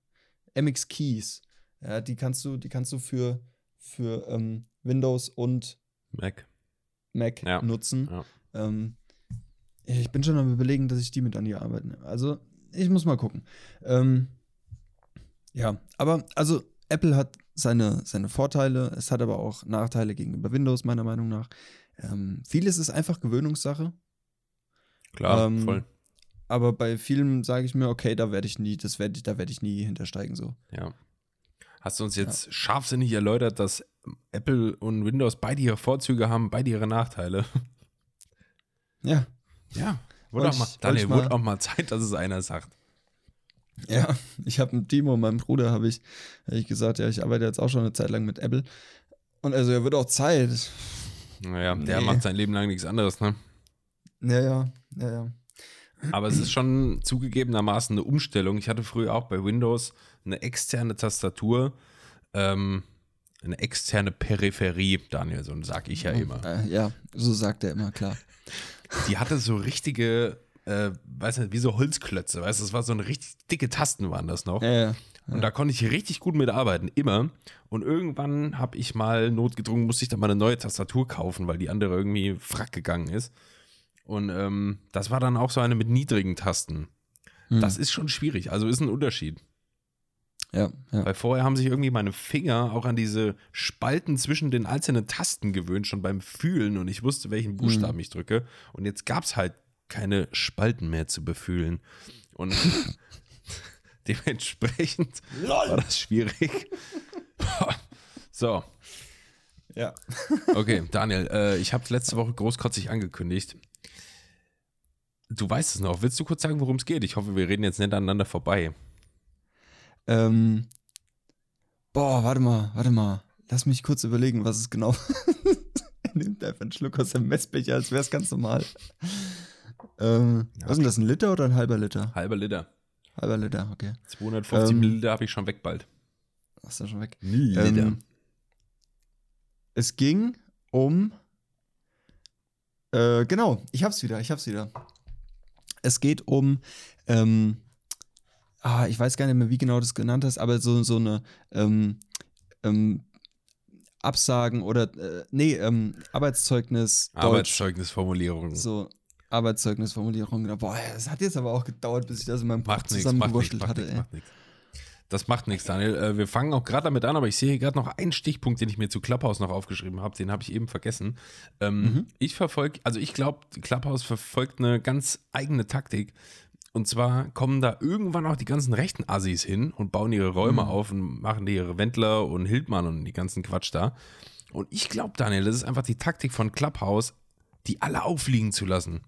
MX Keys. Ja, die kannst du, die kannst du für, für ähm, Windows und Mac. Mac Ja, nutzen. ja. Ähm, ich bin schon am überlegen, dass ich die mit an die Arbeit nehme. Also, ich muss mal gucken. Ähm, ja, aber also Apple hat seine, seine Vorteile, es hat aber auch Nachteile gegenüber Windows, meiner Meinung nach. Ähm, vieles ist einfach Gewöhnungssache, Klar, Ähm, voll. aber bei vielen sage ich mir, okay, da werde ich nie, das werde ich, da werde ich nie hintersteigen so. Ja. Hast du uns jetzt scharfsinnig erläutert, dass Apple und Windows beide ihre Vorzüge haben, beide ihre Nachteile? Ja, Ja. Wurde auch mal, Daniel, wurde auch mal Zeit, dass es einer sagt. Ja, ich habe mit Timo, meinem Bruder, habe ich, hab ich gesagt, ja, ich arbeite jetzt auch schon eine Zeit lang mit Apple. Und also, er wird auch Zeit. Naja, der Nee. macht sein Leben lang nichts anderes, ne? Ja, ja, ja, ja. Aber es ist schon zugegebenermaßen eine Umstellung. Ich hatte früher auch bei Windows eine externe Tastatur, ähm, eine externe Peripherie, Daniel, so sag ich ja immer. Äh, ja, so sagt er immer, klar. Die hatte so richtige, äh, weiß nicht, wie so Holzklötze, weißt du, das war so eine richtig dicke Tasten waren das noch. Ja, ja. Und da konnte ich richtig gut mitarbeiten, immer. Und irgendwann habe ich mal notgedrungen, musste ich dann mal eine neue Tastatur kaufen, weil die andere irgendwie frack gegangen ist. Und ähm, das war dann auch so eine mit niedrigen Tasten. Hm. Das ist schon schwierig, also ist ein Unterschied. ja, ja. Weil vorher haben sich irgendwie meine Finger auch an diese Spalten zwischen den einzelnen Tasten gewöhnt, schon beim Fühlen und ich wusste, welchen Buchstaben Mhm. ich drücke. Und jetzt gab es halt keine Spalten mehr zu befühlen. Und [LAUGHS] dementsprechend war das schwierig. so, ja. okay, Daniel, äh, ich habe letzte Woche großkotzig angekündigt. Du weißt es noch. Willst du kurz sagen, worum es geht? Ich hoffe, wir reden jetzt nicht aneinander vorbei. Ähm, boah, warte mal, warte mal. Lass mich kurz überlegen, was es genau. er nimmt einfach einen Schluck aus dem Messbecher, als wäre es ganz normal. Ähm, Ja, was ist denn das, ein Liter oder ein halber Liter? Halber Liter. Halber Liter, okay. 250 Ähm, Milliliter habe ich schon weg bald. Hast du schon weg? Milliliter. Ähm, es ging um. Äh, genau, ich hab's wieder, ich hab's wieder. Es geht um. Ähm, ah, ich weiß gar nicht mehr, wie genau du das genannt hast, aber so, so eine. Ähm, ähm, Absagen oder. Äh, nee, ähm, Arbeitszeugnis. Deutsch. Arbeitszeugnisformulierung. So. Arbeitszeugnisformulierung. genau. Boah, es hat jetzt aber auch gedauert, bis ich das in meinem Kopf zusammengewurschtelt hatte. ey. macht nichts. Das macht nichts, Daniel. Äh, wir fangen auch gerade damit an, aber ich sehe hier gerade noch einen Stichpunkt, den ich mir zu Clubhouse noch aufgeschrieben habe. Den habe ich eben vergessen. Ähm, Mhm. Ich verfolge, also ich glaube, Clubhouse verfolgt eine ganz eigene Taktik. Und zwar kommen da irgendwann auch die ganzen rechten Assis hin und bauen ihre Räume Mhm. auf und machen die ihre Wendler und Hildmann und die ganzen Quatsch da. Und ich glaube, Daniel, das ist einfach die Taktik von Clubhouse, die alle auffliegen zu lassen.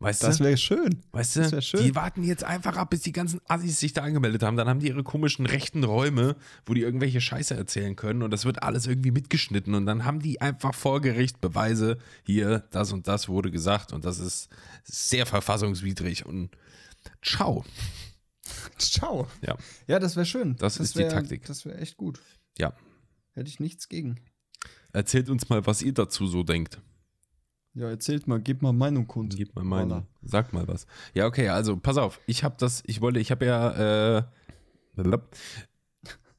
Weißt du? Das wäre schön. Weißt Das du, schön. die warten jetzt einfach ab, bis die ganzen Assis sich da angemeldet haben. Dann haben die ihre komischen rechten Räume, wo die irgendwelche Scheiße erzählen können und das wird alles irgendwie mitgeschnitten und dann haben die einfach vor Gericht Beweise, hier, das und das wurde gesagt und das ist sehr verfassungswidrig und ciao. Ciao. Ja. Ja, das wäre schön. Das ist die wär, Taktik. Das wäre echt gut. Ja. Hätte ich nichts gegen. Erzählt uns mal, was ihr dazu so denkt. Ja, erzählt mal, gebt mal Meinung kund. Gib mal meine. Voila. Sag mal was. Ja, okay, also pass auf. Ich habe das, ich wollte, ich habe ja, äh, [LAUGHS]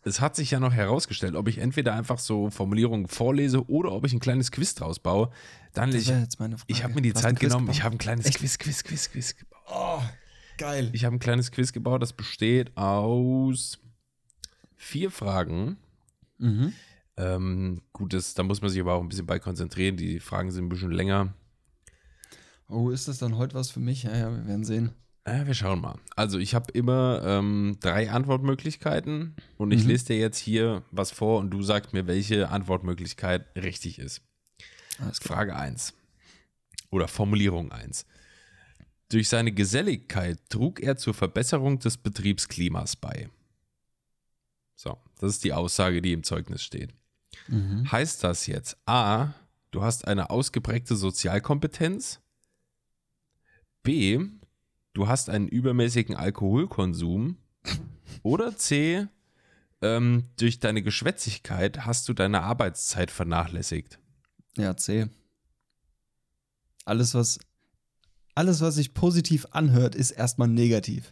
es hat sich ja noch herausgestellt, ob ich entweder einfach so Formulierungen vorlese oder ob ich ein kleines Quiz draus baue. Dann Das ich, jetzt meine Frage. ich habe mir die Zeit genommen. Ich habe ein kleines Echt? Quiz, Quiz, Quiz, Quiz gebaut. Oh, geil. Ich habe ein kleines Quiz gebaut, das besteht aus vier Fragen. Mhm. Ähm, gut, das, da muss man sich aber auch ein bisschen bei konzentrieren. Die Fragen sind ein bisschen länger. Oh, ist das dann heute was für mich? Ja, ja, wir werden sehen. Äh, wir schauen mal. Also ich habe immer ähm, drei Antwortmöglichkeiten und ich Mhm. lese dir jetzt hier was vor und du sagst mir, welche Antwortmöglichkeit richtig ist. Alles klar. Frage 1 oder Formulierung 1. Durch seine Geselligkeit trug er zur Verbesserung des Betriebsklimas bei. So, das ist die Aussage, die im Zeugnis steht. Mhm. Heißt das jetzt A, du hast eine ausgeprägte Sozialkompetenz? B, du hast einen übermäßigen Alkoholkonsum? Oder C, ähm, durch deine Geschwätzigkeit hast du deine Arbeitszeit vernachlässigt? Ja, C. Alles, was, alles, was sich positiv anhört, ist erstmal negativ.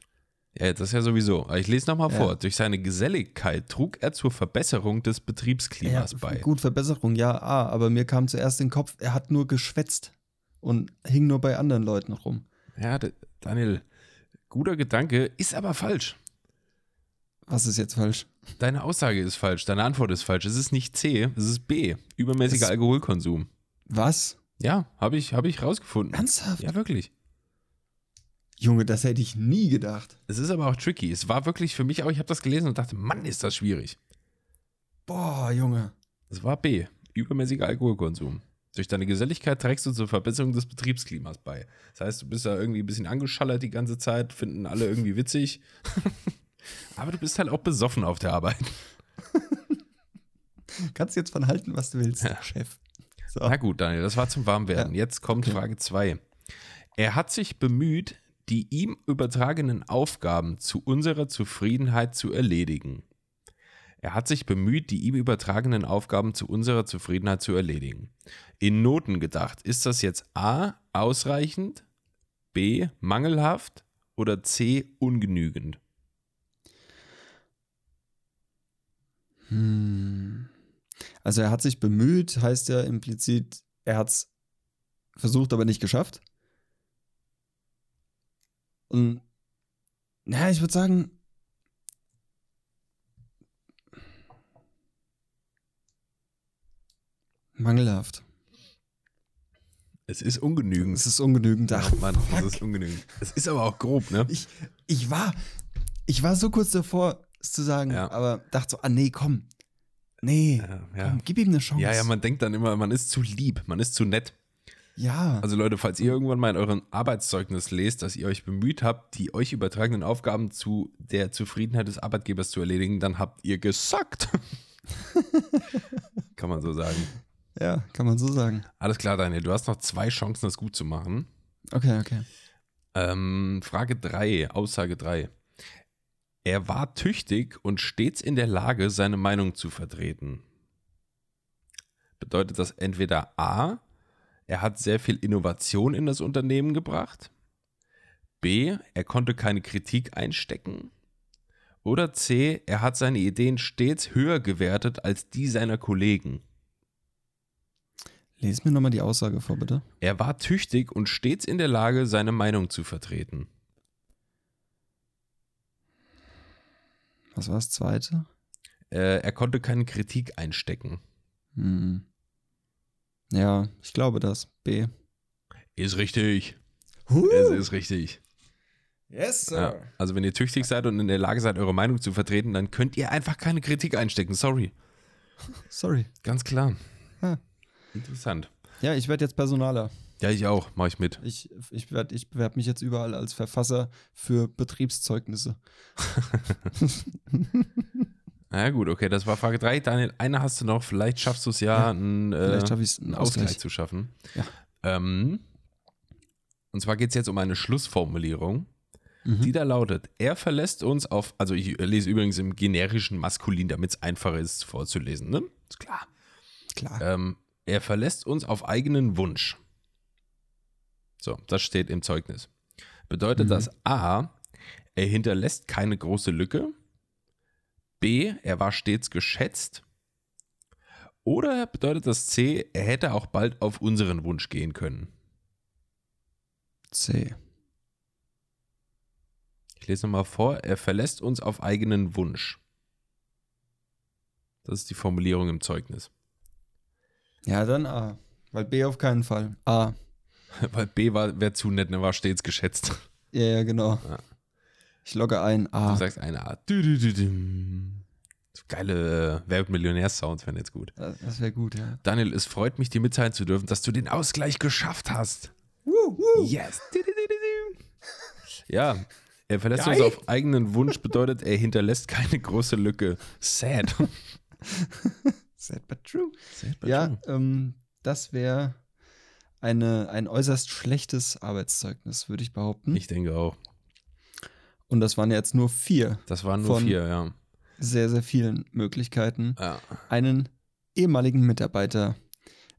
Ja, das ist ja sowieso. Aber Ich lese nochmal Ja. vor. Durch seine Geselligkeit trug er zur Verbesserung des Betriebsklimas bei. Gut, Verbesserung, ja, A, aber mir kam zuerst in den Kopf, er hat nur geschwätzt und hing nur bei anderen Leuten rum. Ja, Daniel, guter Gedanke, ist aber falsch. Was ist jetzt falsch? Deine Aussage ist falsch, deine Antwort ist falsch. Es ist nicht C, es ist B. Übermäßiger Es- Alkoholkonsum. Was? Ja, habe ich, hab ich rausgefunden. Ernsthaft? Ja, wirklich. Junge, das hätte ich nie gedacht. Es ist aber auch tricky. Es war wirklich für mich auch, ich habe das gelesen und dachte, Mann, ist das schwierig. Boah, Junge. Es war B. Übermäßiger Alkoholkonsum. Durch deine Geselligkeit trägst du zur Verbesserung des Betriebsklimas bei. Das heißt, du bist da irgendwie ein bisschen angeschallert die ganze Zeit, finden alle irgendwie witzig. [LAUGHS] aber du bist halt auch besoffen auf der Arbeit. [LAUGHS] Kannst jetzt von halten, was du willst, Ja. Chef. So. Na gut, Daniel, das war zum Warmwerden. Jetzt kommt. Frage 2. Er hat sich bemüht, die ihm übertragenen Aufgaben zu unserer Zufriedenheit zu erledigen. Er hat sich bemüht, die ihm übertragenen Aufgaben zu unserer Zufriedenheit zu erledigen. In Noten gedacht, ist das jetzt A ausreichend, B mangelhaft oder C ungenügend? Hm. Also er hat sich bemüht, heißt ja implizit, er hat es versucht, aber nicht geschafft. Und ja, ich würde sagen, mangelhaft. Es ist ungenügend. Es ist ungenügend. Ach, Ach Mann, es fuck. ist ungenügend. Es ist aber auch grob, ne? Ich, ich war, ich war so kurz davor, es zu sagen, Ja. aber dachte so, ah nee, komm. Nee, Ja, ja. komm, gib ihm eine Chance. Ja, ja, man denkt dann immer, man ist zu lieb, man ist zu nett. Ja. Also Leute, falls ihr irgendwann mal in eurem Arbeitszeugnis lest, dass ihr euch bemüht habt, die euch übertragenen Aufgaben zu der Zufriedenheit des Arbeitgebers zu erledigen, dann habt ihr gesackt. [LAUGHS] Kann man so sagen. ja, kann man so sagen. Alles klar, Daniel, du hast noch zwei Chancen, das gut zu machen. Okay, okay. Ähm, Frage 3, Aussage 3. Er war tüchtig und stets in der Lage, seine Meinung zu vertreten. Bedeutet das entweder A, er hat sehr viel Innovation in das Unternehmen gebracht, B, er konnte keine Kritik einstecken oder C, er hat seine Ideen stets höher gewertet als die seiner Kollegen. Lies mir nochmal die Aussage vor, bitte. Er war tüchtig und stets in der Lage, seine Meinung zu vertreten. Was war das zweite? Äh, er konnte keine Kritik einstecken. Hm. Ja, ich glaube das. B. Ist richtig. Huh. Es ist richtig. Yes, Ja. Also wenn ihr tüchtig seid und in der Lage seid, eure Meinung zu vertreten, dann könnt ihr einfach keine Kritik einstecken. Sorry. Sorry. Ganz klar. Ja. Interessant. Ja, ich werde jetzt Personaler. Ja, ich auch. Mach ich mit. Ich, ich, werd- ich bewerbe mich jetzt überall als Verfasser für Betriebszeugnisse. [LAUGHS] Na ja, gut, okay, das war Frage 3. Daniel, eine hast du noch. Vielleicht schaffst du es ja, Ja, einen, äh, einen. Ausgleich. zu schaffen. Ja. Ähm, und zwar geht es jetzt um eine Schlussformulierung, Mhm. die da lautet: Er verlässt uns auf, also ich lese übrigens im generischen Maskulin, damit es einfacher ist vorzulesen, ne? Ist klar. Klar. Ähm, er verlässt uns auf eigenen Wunsch. So, das steht im Zeugnis. Bedeutet Mhm. das A, er hinterlässt keine große Lücke? B, er war stets geschätzt? Oder bedeutet das C, er hätte auch bald auf unseren Wunsch gehen können? C. Ich lese nochmal vor, er verlässt uns auf eigenen Wunsch. Das ist die Formulierung im Zeugnis. Ja, dann A. Weil B auf keinen Fall. A. [LAUGHS] Weil B war wäre zu nett, ne? War stets geschätzt. Ja, ja, genau. Ja. Ich logge ein. Du A. sagst eine Art. Du, du, du, du. Geile äh, Wer wird Millionär-Sounds wären jetzt gut. Das das wäre gut, ja. Daniel, es freut mich, dir mitteilen zu dürfen, dass du den Ausgleich geschafft hast. Woo, woo. Yes. Ja, er verlässt Geil. uns auf eigenen Wunsch, bedeutet, er hinterlässt keine große Lücke. Sad. [LAUGHS] Sad but true. Sad but Ja, true. ähm, das wäre eine, ein äußerst schlechtes Arbeitszeugnis, würde ich behaupten. Ich denke auch. Und das waren jetzt nur vier Das waren nur Von- vier, ja. sehr, sehr vielen Möglichkeiten, ja. einen ehemaligen Mitarbeiter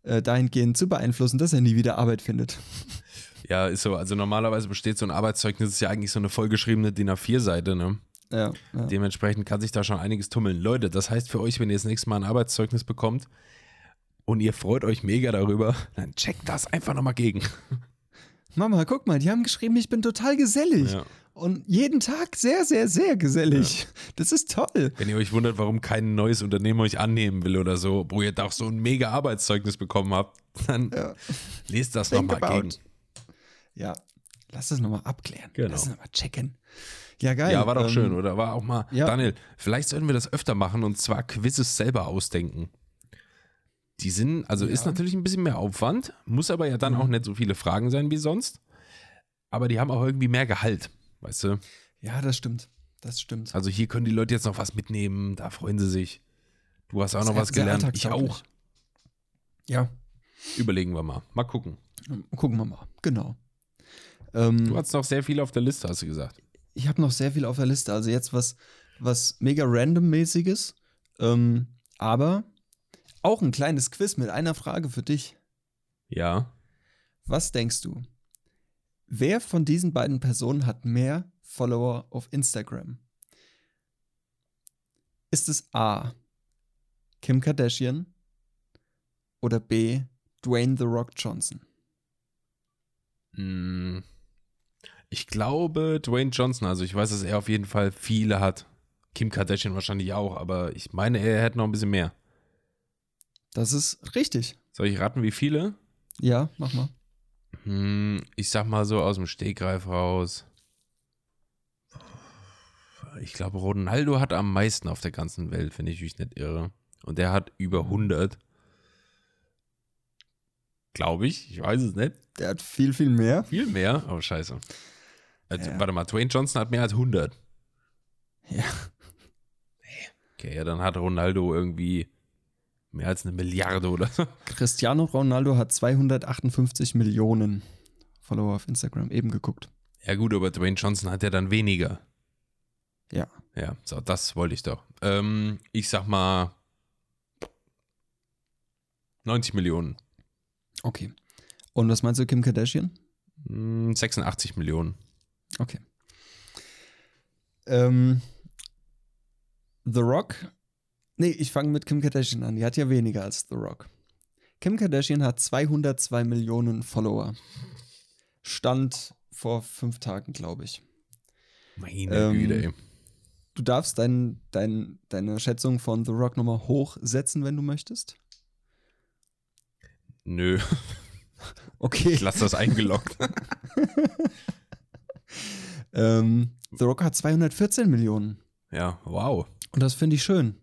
äh, dahingehend zu beeinflussen, dass er nie wieder Arbeit findet. [LAUGHS] Ja, ist so. Also normalerweise besteht so ein Arbeitszeugnis, ist ja eigentlich so eine vollgeschriebene DIN A4-Seite, ne? Ja, ja. Dementsprechend kann sich da schon einiges tummeln. Leute, das heißt für euch, wenn ihr das nächste Mal ein Arbeitszeugnis bekommt und ihr freut euch mega darüber, dann checkt das einfach nochmal gegen. Mama, guck mal, die haben geschrieben, ich bin total gesellig. Ja. Und jeden Tag sehr, sehr, sehr gesellig. Das ist toll. Wenn ihr euch wundert, warum kein neues Unternehmen euch annehmen will oder so, wo ihr doch so ein mega Arbeitszeugnis bekommen habt, dann Ja. lest das nochmal gegen. Ja, lass das nochmal abklären. Genau. Lass es nochmal checken. Ja, geil. Ja, war doch Ähm, schön, oder? War auch mal. ja. Daniel, vielleicht sollten wir das öfter machen und zwar Quizzes selber ausdenken. Die sind, also ist Ja. natürlich ein bisschen mehr Aufwand, muss aber ja dann Mhm. auch nicht so viele Fragen sein wie sonst. Aber die haben auch irgendwie mehr Gehalt, weißt du? Ja, das stimmt. Das stimmt. Also hier können die Leute jetzt noch was mitnehmen, da freuen sie sich. Du hast auch Das noch was gelernt, ich auch. Ja, Überlegen wir mal. Mal gucken. gucken wir mal. Genau. Ähm, Du hast noch sehr viel auf der Liste, hast du gesagt. ich habe noch sehr viel auf der Liste. Also jetzt was, was mega random-mäßiges. Ähm, aber auch ein kleines Quiz mit einer Frage für dich. Ja. Was denkst du? Wer von diesen beiden Personen hat mehr Follower auf Instagram? Ist es A. Kim Kardashian oder B. Dwayne The Rock Johnson? Mm. Ich glaube, Dwayne Johnson, also ich weiß, dass er auf jeden Fall viele hat. Kim Kardashian wahrscheinlich auch, aber ich meine, er hätte noch ein bisschen mehr. Das ist richtig. Soll ich raten, wie viele? Ja, mach mal. Hm, ich sag mal so aus dem Stegreif raus. Ich glaube, Ronaldo hat am meisten auf der ganzen Welt, wenn ich mich nicht irre. Und der hat über 100. Glaube ich, ich weiß es nicht. Der hat viel, viel mehr. Viel mehr, aber scheiße. Also, Ja. Warte mal, Dwayne Johnson hat mehr als 100. Ja. Okay, ja, dann hat Ronaldo irgendwie mehr als eine Milliarde oder so. Cristiano Ronaldo hat 258 Millionen Follower auf Instagram. Eben geguckt. Ja, gut, aber Dwayne Johnson hat ja dann weniger. Ja. Ja, so, das wollte ich doch. Ähm, ich sag mal 90 Millionen. Okay. Und was meinst du, Kim Kardashian? Hm, 86 Millionen. Okay. Ähm, The Rock. Nee, ich fange mit Kim Kardashian an. Die hat ja weniger als The Rock. Kim Kardashian hat 202 Millionen Follower. Stand vor fünf Tagen, glaube ich. Meine Ähm, Güte, ey. Du darfst dein, dein, deine Schätzung von The Rock nochmal hochsetzen, wenn du möchtest. Nö, Okay. ich lasse das eingeloggt. [LAUGHS] Ähm, The Rock hat 214 Millionen. ja, wow. Und das finde ich schön.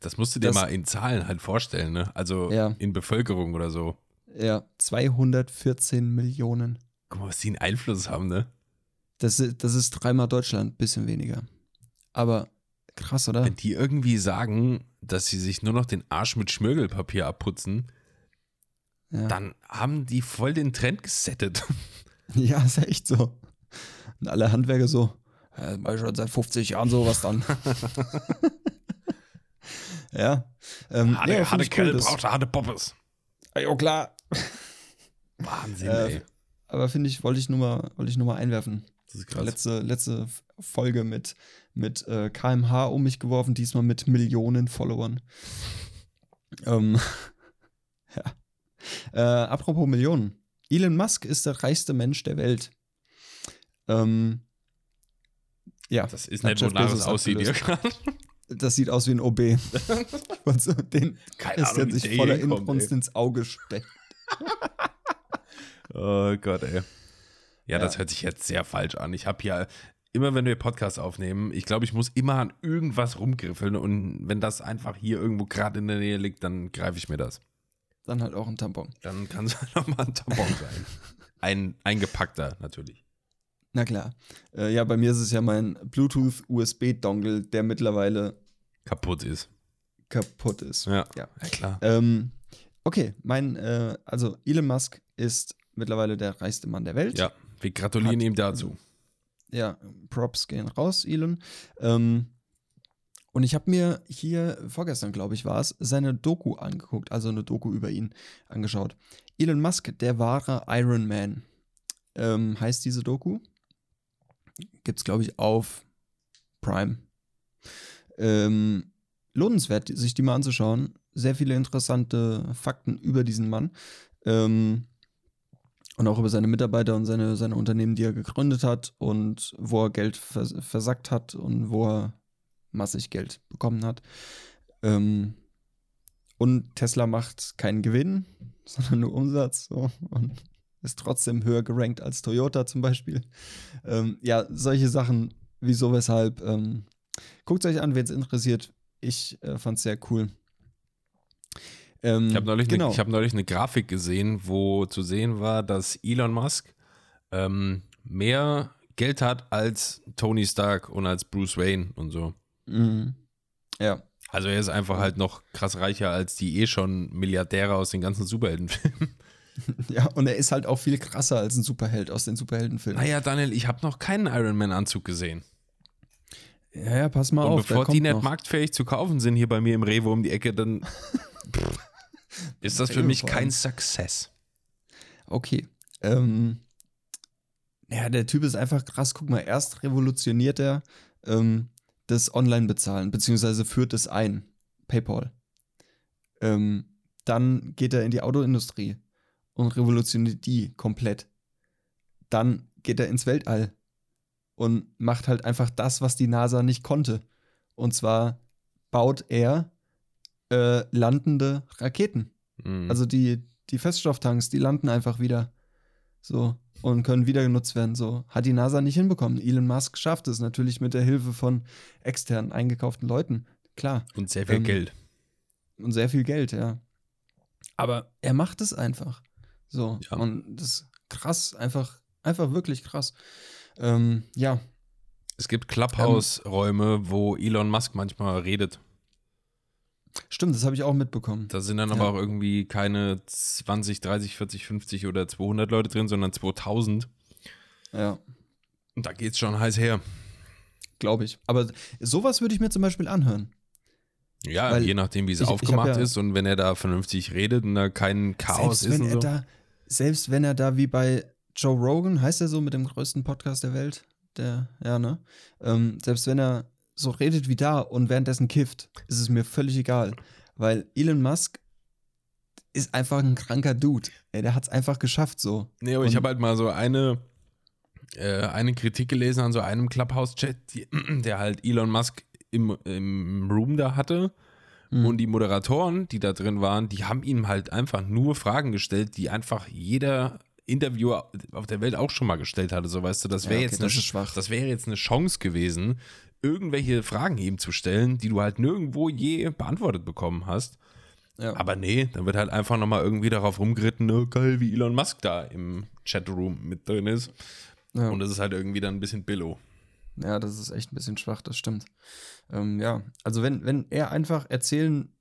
Das musst du dir Das- mal in Zahlen halt vorstellen, ne? Also Ja. in Bevölkerung oder so. Ja, 214 Millionen. Guck mal, was die einen Einfluss haben, ne? Das, das ist dreimal Deutschland, bisschen weniger. Aber krass, oder? Wenn die irgendwie sagen, dass sie sich nur noch den Arsch mit Schmirgelpapier abputzen, Ja, dann haben die voll den Trend gesettet. [LAUGHS] ja ist echt so. Und alle Handwerker so, ja, mach ich schon seit 50 Jahren sowas dann. [LAUGHS] ja. Ähm, Harte, ja, find harte Kerl das- braucht harte Poppes. Jo, klar. Wahnsinn, Äh, ey. Aber finde ich, wollte ich nur mal, wollte ich nur mal einwerfen. Das ist krass. Letzte, letzte Folge mit, mit äh, KMH um mich geworfen, diesmal mit Millionen Followern. [LAUGHS] ähm, [LAUGHS] ja. Äh, apropos Millionen. Elon Musk ist der reichste Mensch der Welt. Ähm, ja, Das ist nicht, wonach es Bezos aussieht hier abgelöst. gerade. Das sieht aus wie ein OB. [LAUGHS] Und so, den Keine ist Ahnung, der sich voller Inbrunst ins Auge steckt. [LAUGHS] Oh Gott, ey. Ja, Ja. das hört sich jetzt sehr falsch an. Ich habe hier, immer wenn wir Podcasts aufnehmen, ich glaube, ich muss immer an irgendwas rumgriffeln und wenn das einfach hier irgendwo gerade in der Nähe liegt, dann greife ich mir das. Dann halt auch ein Tampon. Dann kann es [LAUGHS] halt nochmal ein Tampon sein. Ein eingepackter natürlich. Na klar. Äh, ja, bei mir ist es ja mein Bluetooth-USB-Dongle, der mittlerweile Kaputt ist. kaputt ist. Ja, Ja. ja klar. Ähm, okay, mein, äh, also Elon Musk ist mittlerweile der reichste Mann der Welt. Ja, wir gratulieren Hat- ihm dazu. Ja, Props gehen raus, Elon. Ähm, und ich habe mir hier, vorgestern glaube ich war es, seine Doku angeguckt, also eine Doku über ihn angeschaut. Elon Musk, der wahre Iron Man, ähm, heißt diese Doku. Gibt's glaube ich auf Prime. Ähm, lohnenswert, sich die mal anzuschauen. Sehr viele interessante Fakten über diesen Mann. Ähm, und auch über seine Mitarbeiter und seine, seine Unternehmen, die er gegründet hat und wo er Geld vers versackt hat und wo er massig Geld bekommen hat. Ähm, und Tesla macht keinen Gewinn, [LAUGHS] sondern nur Umsatz so, und ist trotzdem höher gerankt als Toyota zum Beispiel. Ähm, ja, solche Sachen, wieso, weshalb. Ähm, Guckt es euch an, wenn es interessiert. Ich äh, fand es sehr cool. Ähm, Ich habe neulich, genau. eine, ich hab neulich eine Grafik gesehen, wo zu sehen war, dass Elon Musk ähm, mehr Geld hat als Tony Stark und als Bruce Wayne und so. Mhm. Ja, Also er ist einfach halt noch krass reicher als die eh schon Milliardäre aus den ganzen Superheldenfilmen. [LAUGHS] Ja, und er ist halt auch viel krasser als ein Superheld aus den Superheldenfilmen. Naja, Daniel, ich habe noch keinen Iron Man Anzug gesehen. Ja, ja, pass mal und auf. bevor der die nicht noch. marktfähig zu kaufen sind hier bei mir im Rewe um die Ecke, dann [LAUGHS] ist das für mich kein. Success. Okay. Ähm, ja, der Typ ist einfach krass. Guck mal, erst revolutioniert er ähm, das Online-Bezahlen, beziehungsweise führt es ein. PayPal. Ähm, dann geht er in die Autoindustrie und revolutioniert die komplett. Dann geht er ins Weltall und macht halt einfach das, was die NASA nicht konnte. Und zwar baut er äh, landende Raketen. Mhm. Also die, die Feststofftanks, die landen einfach wieder. So. Und können wieder genutzt werden. So. Hat die NASA nicht hinbekommen. Elon Musk schafft es natürlich mit der Hilfe von externen eingekauften Leuten. Klar. und sehr viel ähm, Geld. Und sehr viel Geld, ja. Aber er macht es einfach. So. Ja. Und das ist krass, einfach, einfach wirklich krass. Ähm, ja. Es gibt Clubhouse-Räume, wo Elon Musk manchmal redet. Stimmt, das habe ich auch mitbekommen. Da sind dann aber Ja. auch irgendwie keine 20, 30, 40, 50 oder 200 Leute drin, sondern 2000. Ja, Und da geht's schon heiß her. glaube ich. Aber sowas würde ich mir zum Beispiel anhören. Ja, Weil je nachdem, wie es ich- ich aufgemacht ja- ist und wenn er da vernünftig redet und da kein Chaos selbst ist wenn und er so. da, selbst wenn er da wie bei Joe Rogan, heißt er so mit dem größten Podcast der Welt, der, ja, ne? Ähm, selbst wenn er so redet wie da und währenddessen kifft, ist es mir völlig egal. Weil Elon Musk ist einfach ein kranker Dude. Ey, der hat es einfach geschafft so. Nee, aber ich Und- habe halt mal so eine, äh, eine Kritik gelesen an so einem Clubhouse-Chat, [CLEARS THROAT] der halt Elon Musk im, im Room da hatte. Mhm. Und die Moderatoren, die da drin waren, die haben ihm halt einfach nur Fragen gestellt, die einfach jeder Interviewer auf der Welt auch schon mal gestellt hatte. So weißt du, das Ja, wäre okay, jetzt, das eine- schwach. das wäre jetzt eine Chance gewesen, irgendwelche Fragen ihm zu stellen, die du halt nirgendwo je beantwortet bekommen hast. Ja. Aber nee, dann wird halt einfach nochmal irgendwie darauf rumgeritten, ne, geil, wie Elon Musk da im Chatroom mit drin ist. ja. Und das ist halt irgendwie dann ein bisschen Billo. Ja, das ist echt ein bisschen schwach, das stimmt. Ähm, ja, also wenn, wenn er einfach erzählen,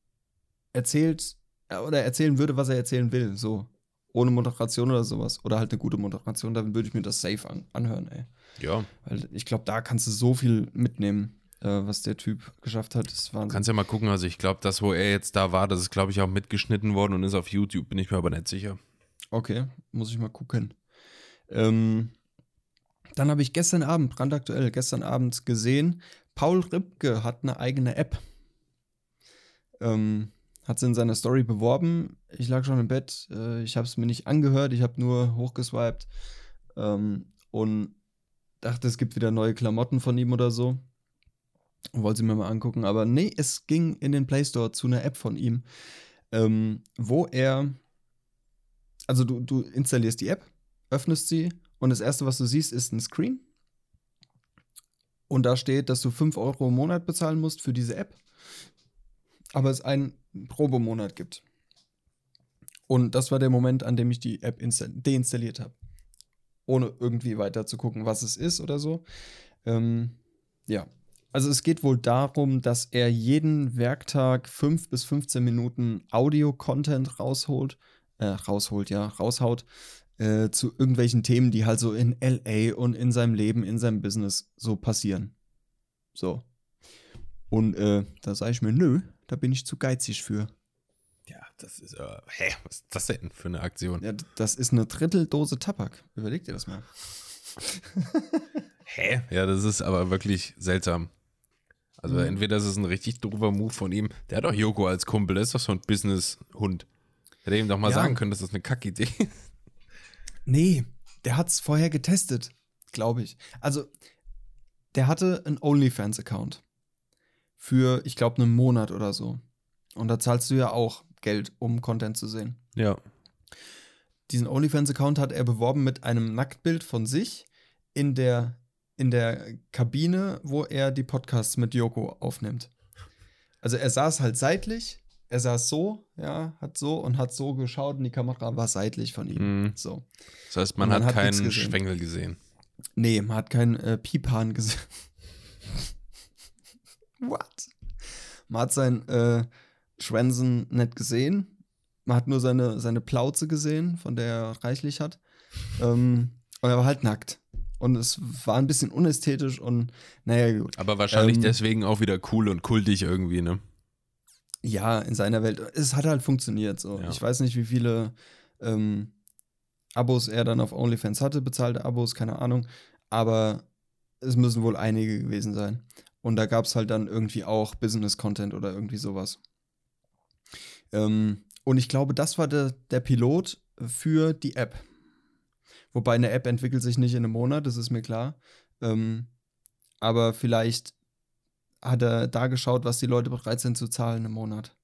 erzählt äh, oder erzählen würde, was er erzählen will, so ohne Moderation oder sowas, oder halt eine gute Moderation, dann würde ich mir das safe an, anhören, ey. Ja, Weil ich glaube, da kannst du so viel mitnehmen, äh, was der Typ geschafft hat. Das ist Wahnsinn. kannst ja mal gucken. Also ich glaube, das, wo er jetzt da war, das ist, glaube ich, auch mitgeschnitten worden und ist auf YouTube, bin ich mir aber nicht sicher. Okay, muss ich mal gucken. Ähm, dann habe ich gestern Abend, brandaktuell, gestern Abend gesehen, Paul Ripke hat eine eigene App. Ähm, hat sie in seiner Story beworben. Ich lag schon im Bett, äh, ich habe es mir nicht angehört, ich habe nur hochgeswiped ähm, und dachte, es gibt wieder neue Klamotten von ihm oder so. Wollte sie mir mal angucken. Aber nee, es ging in den Play Store zu einer App von ihm, ähm, wo er. Also du, du installierst die App, öffnest sie und das erste, was du siehst, ist ein Screen. Und da steht, dass du 5 Euro im Monat bezahlen musst für diese App. Aber es einen Probemonat gibt. Und das war der Moment, an dem ich die App deinstalliert habe. Ohne irgendwie weiter zu gucken, was es ist oder so. Ähm, ja. Also es geht wohl darum, dass er jeden Werktag 5 bis 15 Minuten Audio-Content rausholt. Äh, rausholt, ja, raushaut. Äh, zu irgendwelchen Themen, die halt so in LA und in seinem Leben, in seinem Business so passieren. So. Und äh, da sage ich mir, nö, da bin ich zu geizig für. Ja, das ist, äh, hä, was ist das denn für eine Aktion? Ja, das ist eine Dritteldose Tabak. Überleg dir das mal. [LAUGHS] hä? Ja, das ist aber wirklich seltsam. Also mhm. entweder das ist ein richtig doofer Move von ihm. Der hat doch Joko als Kumpel, das ist doch so ein Business-Hund. Hätte ihm doch mal ja. sagen können, dass das eine Kackidee ist. Nee, der hat es vorher getestet, glaube ich. Also, der hatte einen OnlyFans-Account. Für, ich glaube, einen Monat oder so. Und da zahlst du ja auch Geld, um Content zu sehen. Ja. Diesen OnlyFans-Account hat er beworben mit einem Nacktbild von sich in der, in der Kabine, wo er die Podcasts mit Yoko aufnimmt. Also er saß halt seitlich, er saß so, ja, hat so und hat so geschaut und die Kamera war seitlich von ihm. Mhm. So. Das heißt, man, man hat, hat keinen Schwengel gesehen. Nee, man hat keinen äh, Piephahn gesehen. [LAUGHS] What? Man hat sein äh, Schwänzen nicht gesehen. Man hat nur seine, seine Plauze gesehen, von der er reichlich hat. Ähm, und er war halt nackt. Und es war ein bisschen unästhetisch und naja, gut. Aber wahrscheinlich ähm, deswegen auch wieder cool und kultig irgendwie, ne? Ja, in seiner Welt. Es hat halt funktioniert so. Ja. Ich weiß nicht, wie viele ähm, Abos er dann auf OnlyFans hatte, bezahlte Abos, keine Ahnung. Aber es müssen wohl einige gewesen sein. Und da gab es halt dann irgendwie auch Business-Content oder irgendwie sowas. Ähm, und ich glaube, das war der, der Pilot für die App. Wobei eine App entwickelt sich nicht in einem Monat, das ist mir klar. Ähm, aber vielleicht hat er da geschaut, was die Leute bereit sind zu zahlen im Monat.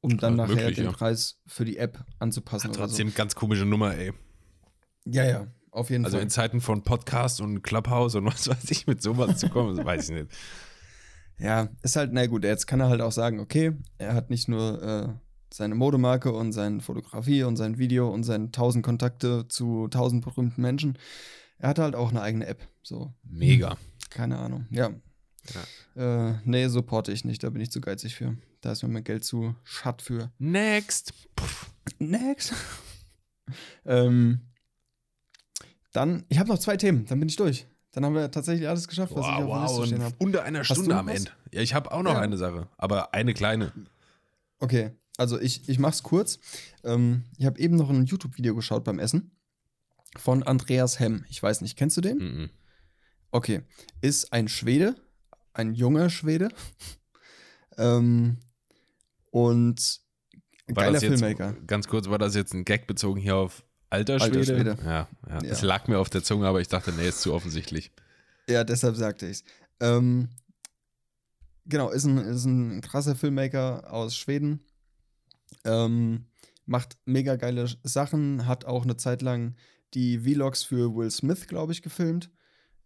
Um dann ja, nachher möglich, den ja. Preis für die App anzupassen. Hat trotzdem so. ganz komische Nummer, ey. Ja, ja, auf jeden also Fall. Also in Zeiten von Podcast und Clubhouse und was [LAUGHS] weiß ich, mit sowas zu kommen, weiß ich nicht. Ja, ist halt, na gut, jetzt kann er halt auch sagen, okay, er hat nicht nur äh, seine Modemarke und seine Fotografie und sein Video und seine tausend Kontakte zu tausend berühmten Menschen. Er hat halt auch eine eigene App. So. Mega. Keine Ahnung, ja. Ja. Äh, nee, supporte ich nicht, da bin ich zu geizig für. Da ist mir mein Geld zu schatt für. Next. Puff. Next. [LAUGHS] ähm, dann, ich habe noch zwei Themen, dann bin ich durch. Dann haben wir tatsächlich alles geschafft, was wow, ich auf der Liste stehen habe. Unter einer Stunde am Ende. Ja, ich habe auch noch ja. eine Sache, aber eine kleine. Okay, also ich, ich mach's kurz. Ähm, ich habe eben noch ein YouTube-Video geschaut beim Essen von Andreas Hemm. Ich weiß nicht, kennst du den? Mm -mm. Okay, ist ein Schwede, ein junger Schwede. ähm, und war geiler jetzt, Filmmaker. Ganz kurz, war das jetzt ein Gag bezogen hier auf alter Schwede? Alter Schwede. Ja, ja. ja. Es lag mir auf der Zunge, aber ich dachte, nee, ist zu offensichtlich. Ja, deshalb sagte ich es. Ähm, genau, ist ein, ist ein krasser Filmmaker aus Schweden. Ähm, macht mega geile Sachen, hat auch eine Zeit lang die Vlogs für Will Smith, glaube ich, gefilmt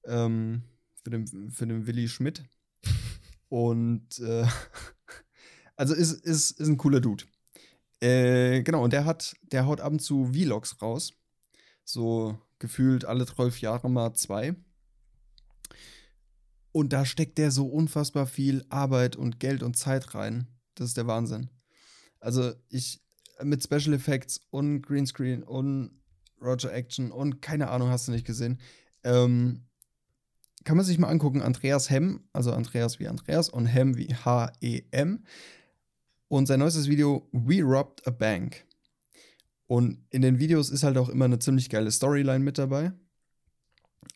ähm, für, den, für den Willi Schmidt. Und äh, [LAUGHS] also ist, ist, ist ein cooler Dude. Äh, genau, und der hat, der haut ab und zu Vlogs raus. So gefühlt alle zwölf Jahre mal zwei. Und da steckt der so unfassbar viel Arbeit und Geld und Zeit rein. Das ist der Wahnsinn. Also ich mit Special Effects und Greenscreen und Roger Action und keine Ahnung, hast du nicht gesehen. Ähm, kann man sich mal angucken. Andreas Hemm, also Andreas wie Andreas und Hemm wie H-E-M. Und sein neuestes Video, We Robbed a Bank. Und in den Videos ist halt auch immer eine ziemlich geile Storyline mit dabei.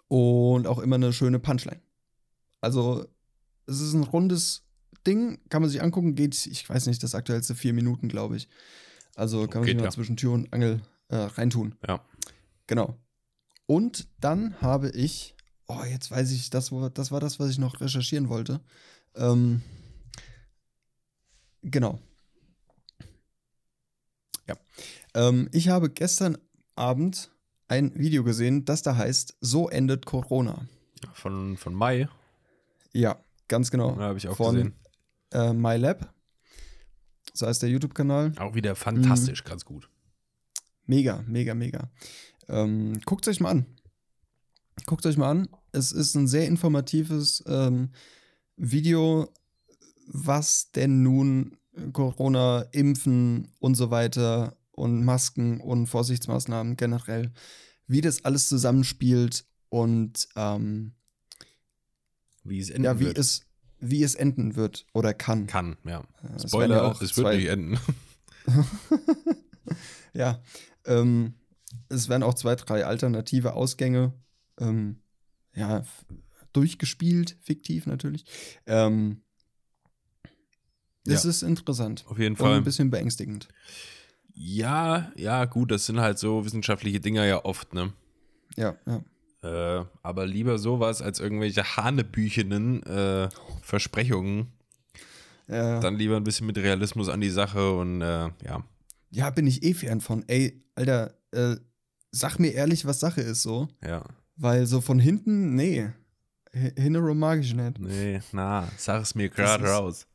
Und auch immer eine schöne Punchline. Also, es ist ein rundes Ding, kann man sich angucken, geht, ich weiß nicht, das aktuellste vier Minuten, glaube ich. Also kann man geht, sich mal ja. zwischen Tür und Angel äh, reintun. Ja. Genau. Und dann habe ich oh, jetzt weiß ich, das war, das war das, was ich noch recherchieren wollte. Ähm, genau. Ja. Ähm, ich habe gestern Abend ein Video gesehen, das da heißt, so endet Corona. Von, von Mai. Ja, ganz genau. Ja, habe ich auch von, gesehen. Äh, MyLab. So heißt der YouTube-Kanal. Auch wieder fantastisch, ganz gut. Mega, mega, mega. Ähm, Guckt euch mal an. Guckt euch mal an. Es ist ein sehr informatives ähm, Video, was denn nun Corona, Impfen und so weiter und Masken und Vorsichtsmaßnahmen generell, wie das alles zusammenspielt und ähm, Wie es enden ja, wie wird. es, wie es enden wird oder kann. kann, ja. Äh, Spoiler, ja auch es wird nicht enden. [LAUGHS] Ja, ähm, es werden auch zwei, drei alternative Ausgänge ähm, ja, durchgespielt, fiktiv natürlich. Ähm, es Ja. ist interessant Auf jeden und ein Fall. bisschen beängstigend. Ja, ja, gut, das sind halt so wissenschaftliche Dinger ja oft, ne? Ja, ja. Äh, aber lieber sowas als irgendwelche hanebüchenen äh, Versprechungen. Ja, Dann lieber ein bisschen mit Realismus an die Sache und äh, ja. ja, bin ich eh Fan von. Ey, Alter, äh, sag mir ehrlich, was Sache ist so. Ja. Weil so von hinten, nee. Hinterrum mag ich nicht. Nee, na, sag es mir gerade raus.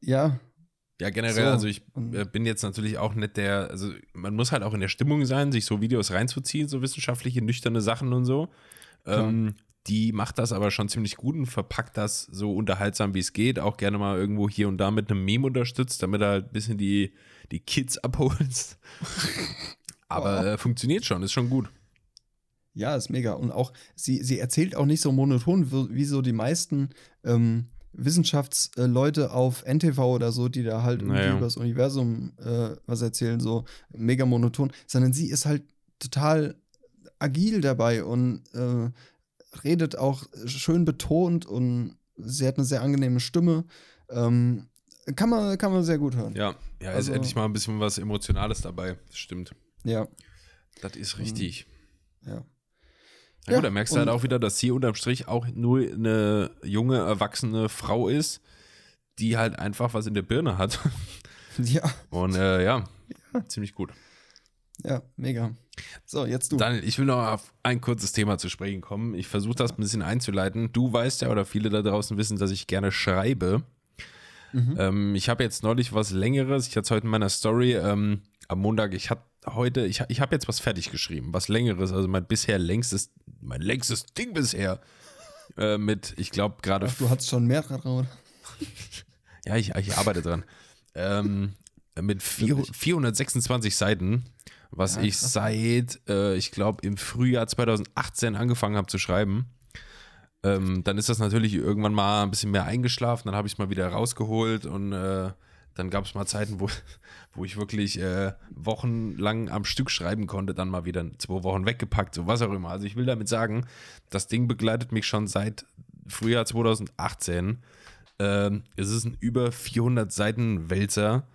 Ja, Ja, generell, So, also ich äh, bin jetzt natürlich auch nicht der, also man muss halt auch in der Stimmung sein, sich so Videos reinzuziehen, so wissenschaftliche, nüchterne Sachen und so. Ähm, die macht das aber schon ziemlich gut und verpackt das so unterhaltsam, wie es geht. Auch gerne mal irgendwo hier und da mit einem Meme unterstützt, damit er halt ein bisschen die, die Kids abholst. [LAUGHS] aber äh, funktioniert schon, ist schon gut. Ja, ist mega. Und auch, sie, sie erzählt auch nicht so monoton, wie, so die meisten ähm, Wissenschaftsleute auf NTV oder so, die da halt irgendwie Naja. über das Universum äh, was erzählen, so mega monoton, sondern sie ist halt total agil dabei und äh, redet auch schön betont und sie hat eine sehr angenehme Stimme. Ähm, kann, man, kann man sehr gut hören. Ja, ja, ist Also- endlich mal ein bisschen was Emotionales dabei. Das stimmt. Ja. Das ist richtig. ja. Ja, Ja, gut, da merkst du halt auch wieder, dass sie unterm Strich auch nur eine junge, erwachsene Frau ist, die halt einfach was in der Birne hat. [LAUGHS] Ja, Und äh, ja, ziemlich gut. ja, mega. So, jetzt du. Daniel, ich will noch auf ein kurzes Thema zu sprechen kommen. Ich versuche das ein bisschen einzuleiten. Du weißt ja, oder viele da draußen wissen, dass ich gerne schreibe. Mhm. Ähm, ich habe jetzt neulich was Längeres. Ich hatte es heute in meiner Story ähm, am Montag. Ich hatte heute, ich, ich habe jetzt was fertig geschrieben, was Längeres. Also mein bisher längstes, mein längstes Ding bisher. Äh, mit, ich glaube, gerade du hattest schon mehrere. oder? [LAUGHS] Ja, ich, ich arbeite dran. ähm, mit vier, 426 Seiten, was Ja, ich seit, äh, ich glaube, im Frühjahr 2018 angefangen habe zu schreiben. Ähm, dann ist das natürlich irgendwann mal ein bisschen mehr eingeschlafen, dann habe ich es mal wieder rausgeholt und äh, dann gab es mal Zeiten, wo, [LAUGHS] wo ich wirklich äh, wochenlang am Stück schreiben konnte, dann mal wieder zwei Wochen weggepackt, so was auch immer. Also ich will damit sagen, das Ding begleitet mich schon seit Frühjahr 2018. Ähm, es ist ein über 400 Seiten Wälzer.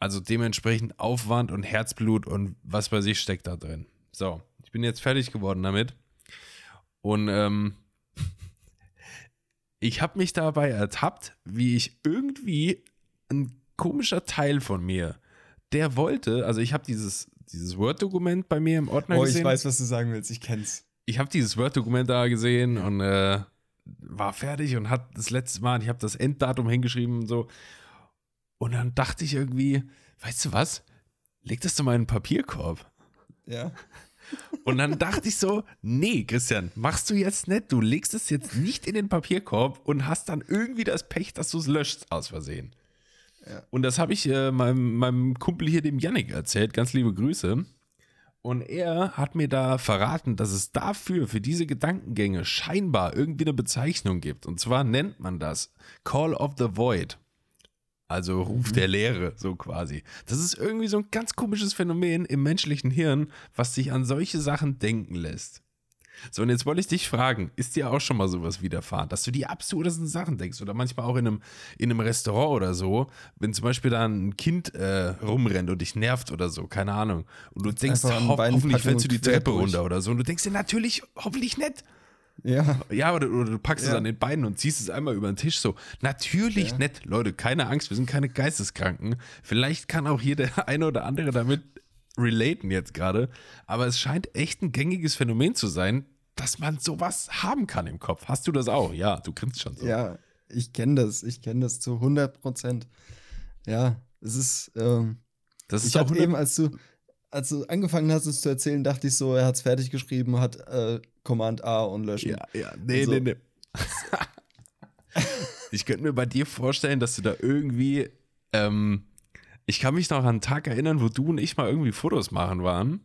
Also dementsprechend Aufwand und Herzblut und was bei sich steckt da drin. So, ich bin jetzt fertig geworden damit. Und ähm, [LAUGHS] ich habe mich dabei ertappt, wie ich irgendwie ein komischer Teil von mir, der wollte, also ich habe dieses, dieses Word-Dokument bei mir im Ordner Oh, gesehen ich weiß, was du sagen willst. Ich kenn's. ich habe dieses Word-Dokument da gesehen und äh, war fertig und hat das letzte Mal, ich habe das Enddatum hingeschrieben und so. Und dann dachte ich irgendwie, weißt du was? Leg das doch mal in einen Papierkorb. Ja. Und dann dachte ich so, nee, Christian, machst du jetzt nicht. Du legst es jetzt nicht in den Papierkorb und hast dann irgendwie das Pech, dass du es löscht aus Versehen. Ja. Und das habe ich äh, meinem, meinem Kumpel hier, dem Yannick, erzählt. Ganz liebe Grüße. Und er hat mir da verraten, dass es dafür, für diese Gedankengänge, scheinbar irgendwie eine Bezeichnung gibt. Und zwar nennt man das Call of the Void. Also Ruf der Leere, so quasi. Das ist irgendwie so ein ganz komisches Phänomen im menschlichen Hirn, was dich an solche Sachen denken lässt. So, und jetzt wollte ich dich fragen, ist dir auch schon mal sowas widerfahren, dass du die absurdesten Sachen denkst oder manchmal auch in einem, in einem Restaurant oder so, wenn zum Beispiel da ein Kind äh, rumrennt und dich nervt oder so, keine Ahnung. Und du denkst, einfach ho hoffentlich fällst du die Treppe durch. runter oder so. Und du denkst dir natürlich, hoffentlich nicht. Ja. Ja, oder, oder du packst es Ja. an den Beinen und ziehst es einmal über den Tisch so. Natürlich Ja. nett, Leute, keine Angst, wir sind keine Geisteskranken. Vielleicht kann auch hier der [LAUGHS] eine oder andere damit relaten jetzt gerade, aber es scheint echt ein gängiges Phänomen zu sein, dass man sowas haben kann im Kopf. Hast du das auch? Ja, du grinst schon so. Ja, ich kenne das. Ich kenne das zu 100 Prozent. Ja, es ist. Ähm, das ist ich auch eben, als du, als du angefangen hast, es zu erzählen, dachte ich so, er hat es fertig geschrieben, hat äh, Command A und löschen. Ja, ja, nee, So. nee, nee. [LAUGHS] ich könnte mir bei dir vorstellen, dass du da irgendwie, ähm, ich kann mich noch an einen Tag erinnern, wo du und ich mal irgendwie Fotos machen waren.